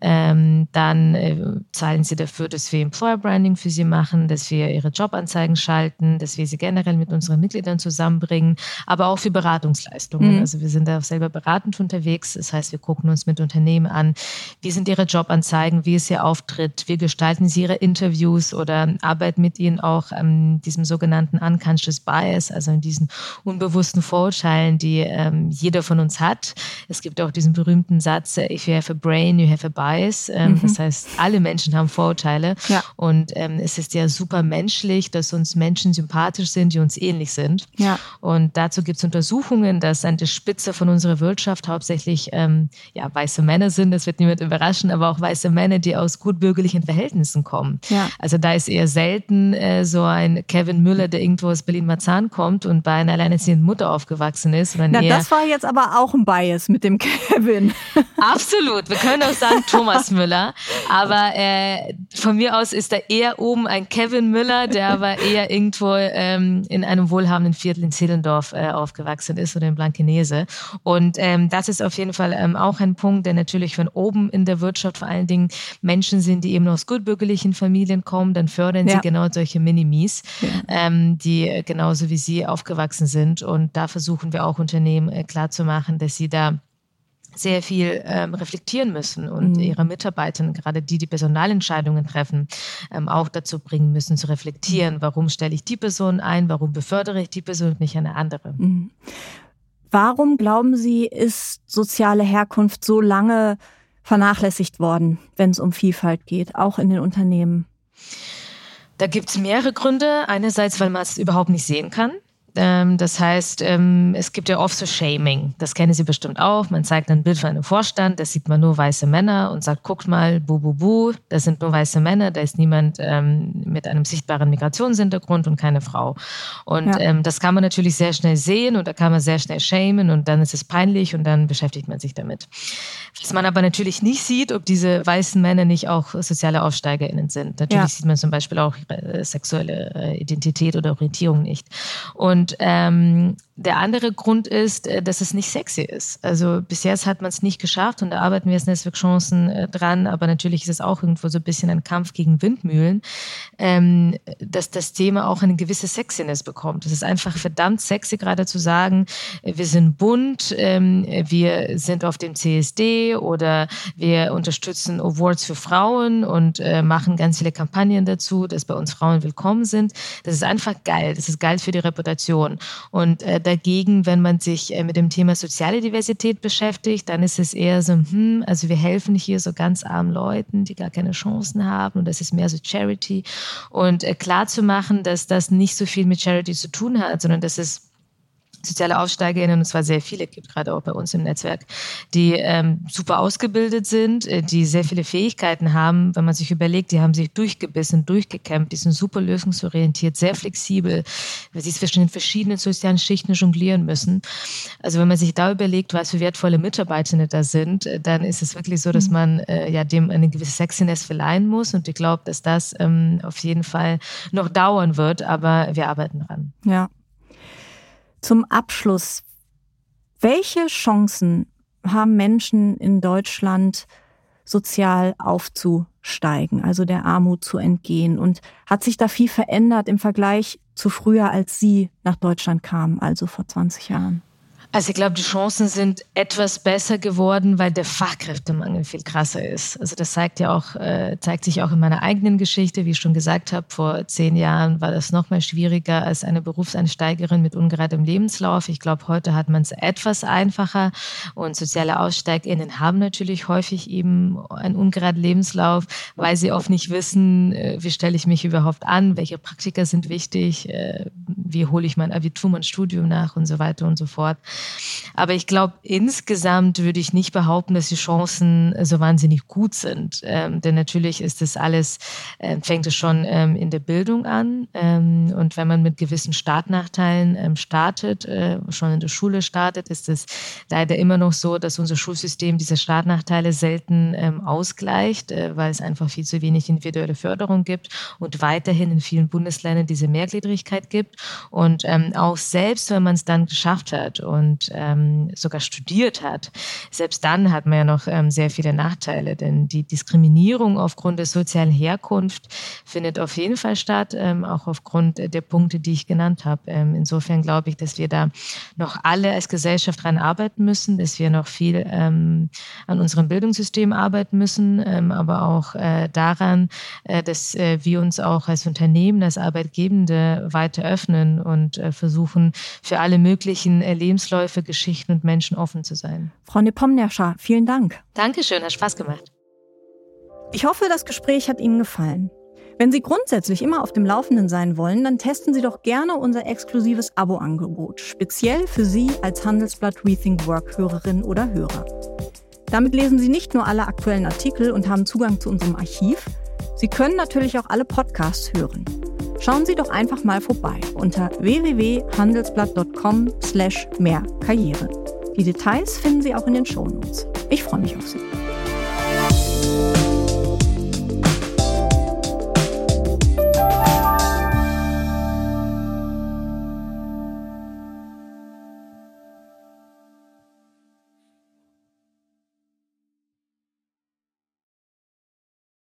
Ähm, dann äh, zahlen sie dafür, dass wir Employer Branding für sie machen, dass wir ihre Jobanzeigen schalten, dass wir sie generell mit unseren Mitgliedern zusammenbringen, aber auch für Beratungsleistungen. Mhm. Also wir sind da auch selber beratend unterwegs. Das heißt, wir gucken uns mit Unternehmen an, wie sind ihre Jobanzeigen, wie ist ihr Auftritt, wie gestalten sie ihre Interviews oder arbeiten mit ihnen auch an diesem sogenannten Unconscious Bias, also in diesen unbewussten Vorurteilen, die äh, ähm, jeder von uns hat. Es gibt auch diesen berühmten Satz, äh, if you have a brain, you have a bias. Ähm, mhm. Das heißt, alle Menschen haben Vorurteile. Ja. Und ähm, es ist ja super menschlich, dass uns Menschen sympathisch sind, die uns ähnlich sind. Ja. Und dazu gibt es Untersuchungen, dass an der Spitze von unserer Wirtschaft hauptsächlich ähm, ja, weiße Männer sind. Das wird niemand überraschen, aber auch weiße Männer, die aus gut bürgerlichen Verhältnissen kommen. Ja. Also da ist eher selten äh, so ein Kevin Müller, der irgendwo aus Berlin-Marzahn kommt und bei einer alleinerziehenden Mutter aufgewachsen ist, Na, eher das war jetzt aber auch ein Bias mit dem Kevin. Absolut. Wir können auch sagen Thomas Müller. Aber äh, von mir aus ist da eher oben ein Kevin Müller, der aber eher irgendwo ähm, in einem wohlhabenden Viertel in Zehlendorf äh, aufgewachsen ist oder in Blankenese. Und ähm, das ist auf jeden Fall ähm, auch ein Punkt, der natürlich von oben in der Wirtschaft vor allen Dingen Menschen sind, die eben aus gutbürgerlichen Familien kommen, dann fördern ja. sie genau solche Minimis, ja. ähm, die äh, genauso wie sie aufgewachsen sind. Und da versuchen wir auch Unternehmen äh, klarzumachen, dass sie da sehr viel ähm, reflektieren müssen und mhm. ihre Mitarbeiter, gerade die, die Personalentscheidungen treffen, ähm, auch dazu bringen müssen, zu reflektieren, mhm. warum stelle ich die Person ein, warum befördere ich die Person und nicht eine andere. Mhm. Warum glauben Sie, ist soziale Herkunft so lange vernachlässigt worden, wenn es um Vielfalt geht, auch in den Unternehmen? Da gibt es mehrere Gründe. Einerseits, weil man es überhaupt nicht sehen kann. Ähm, das heißt, ähm, es gibt ja oft so Shaming. Das kennen Sie bestimmt auch. Man zeigt ein Bild von einem Vorstand, da sieht man nur weiße Männer und sagt, guckt mal, bu, bu, bu, das sind nur weiße Männer, da ist niemand ähm, mit einem sichtbaren Migrationshintergrund und keine Frau. Und ja. das kann man natürlich sehr schnell sehen und da kann man sehr schnell shamen und dann ist es peinlich und dann beschäftigt man sich damit. Was man aber natürlich nicht sieht, ob diese weißen Männer nicht auch soziale AufsteigerInnen sind. Natürlich ja. sieht man zum Beispiel auch ihre sexuelle äh, Identität oder Orientierung nicht. Und und ähm, der andere Grund ist, äh, dass es nicht sexy ist. Also bis jetzt hat man es nicht geschafft und da arbeiten wir als Netzwerk Chancen äh, dran, aber natürlich ist es auch irgendwo so ein bisschen ein Kampf gegen Windmühlen, ähm, dass das Thema auch eine gewisse Sexiness bekommt. Es ist einfach verdammt sexy, gerade zu sagen, äh, wir sind bunt, ähm, wir sind auf dem CSD oder wir unterstützen Awards für Frauen und machen ganz viele Kampagnen dazu, dass bei uns Frauen willkommen sind. Das ist einfach geil. Das ist geil für die Reputation. Und äh, dagegen, wenn man sich äh, mit dem Thema soziale Diversität beschäftigt, dann ist es eher so, hm, also wir helfen hier so ganz armen Leuten, die gar keine Chancen haben und das ist mehr so Charity. Und äh, klar zu machen, dass das nicht so viel mit Charity zu tun hat, sondern dass es soziale AussteigerInnen, und zwar sehr viele, gibt gerade auch bei uns im Netzwerk, die ähm, super ausgebildet sind, äh, die sehr viele Fähigkeiten haben, wenn man sich überlegt, die haben sich durchgebissen, durchgekämpft, die sind super lösungsorientiert, sehr flexibel, weil sie zwischen den verschiedenen sozialen Schichten jonglieren müssen. Also wenn man sich da überlegt, was für wertvolle Mitarbeitende da sind, äh, dann ist es wirklich so, dass mhm. man äh, ja dem eine gewisse Sexiness verleihen muss und ich glaube, dass das ähm, auf jeden Fall noch dauern wird, aber wir arbeiten dran. Ja. Zum Abschluss, welche Chancen haben Menschen in Deutschland sozial aufzusteigen, also der Armut zu entgehen? Und hat sich da viel verändert im Vergleich zu früher, als Sie nach Deutschland kamen, also vor 20 Jahren? Also ich glaube, die Chancen sind etwas besser geworden, weil der Fachkräftemangel viel krasser ist. Also das zeigt ja auch, äh, zeigt sich auch in meiner eigenen Geschichte. Wie ich schon gesagt habe, vor zehn Jahren war das noch mal schwieriger als eine Berufseinsteigerin mit ungeradem Lebenslauf. Ich glaube, heute hat man es etwas einfacher und soziale AussteigInnen haben natürlich häufig eben einen ungeraden Lebenslauf, weil sie oft nicht wissen, äh, wie stelle ich mich überhaupt an, welche Praktika sind wichtig, äh, wie hole ich mein Abitur, mein Studium nach und so weiter und so fort. Aber ich glaube, insgesamt würde ich nicht behaupten, dass die Chancen so wahnsinnig gut sind. Ähm, denn natürlich ist das alles, äh, fängt es schon ähm, in der Bildung an. Ähm, und wenn man mit gewissen Startnachteilen ähm, startet, äh, schon in der Schule startet, ist es leider immer noch so, dass unser Schulsystem diese Startnachteile selten ähm, ausgleicht, äh, weil es einfach viel zu wenig individuelle Förderung gibt und weiterhin in vielen Bundesländern diese Mehrgliedrigkeit gibt. Und ähm, auch selbst, wenn man es dann geschafft hat und und ähm, sogar studiert hat, selbst dann hat man ja noch ähm, sehr viele Nachteile, denn die Diskriminierung aufgrund der sozialen Herkunft findet auf jeden Fall statt, ähm, auch aufgrund der Punkte, die ich genannt habe. Ähm, insofern glaube ich, dass wir da noch alle als Gesellschaft dran arbeiten müssen, dass wir noch viel ähm, an unserem Bildungssystem arbeiten müssen, ähm, aber auch äh, daran, äh, dass äh, wir uns auch als Unternehmen, als Arbeitgebende weiter öffnen und äh, versuchen, für alle möglichen äh, Lebensläufe Lebensläufe, Geschichten und Menschen offen zu sein. Frau Nepomniascha, vielen Dank. Dankeschön, hat Spaß gemacht. Ich hoffe, das Gespräch hat Ihnen gefallen. Wenn Sie grundsätzlich immer auf dem Laufenden sein wollen, dann testen Sie doch gerne unser exklusives Abo-Angebot, speziell für Sie als Handelsblatt Rethink Work Hörerin oder Hörer. Damit lesen Sie nicht nur alle aktuellen Artikel und haben Zugang zu unserem Archiv, Sie können natürlich auch alle Podcasts hören. Schauen Sie doch einfach mal vorbei unter www.handelsblatt.com/mehr Karriere. Die Details finden Sie auch in den Shownotes. Ich freue mich auf Sie.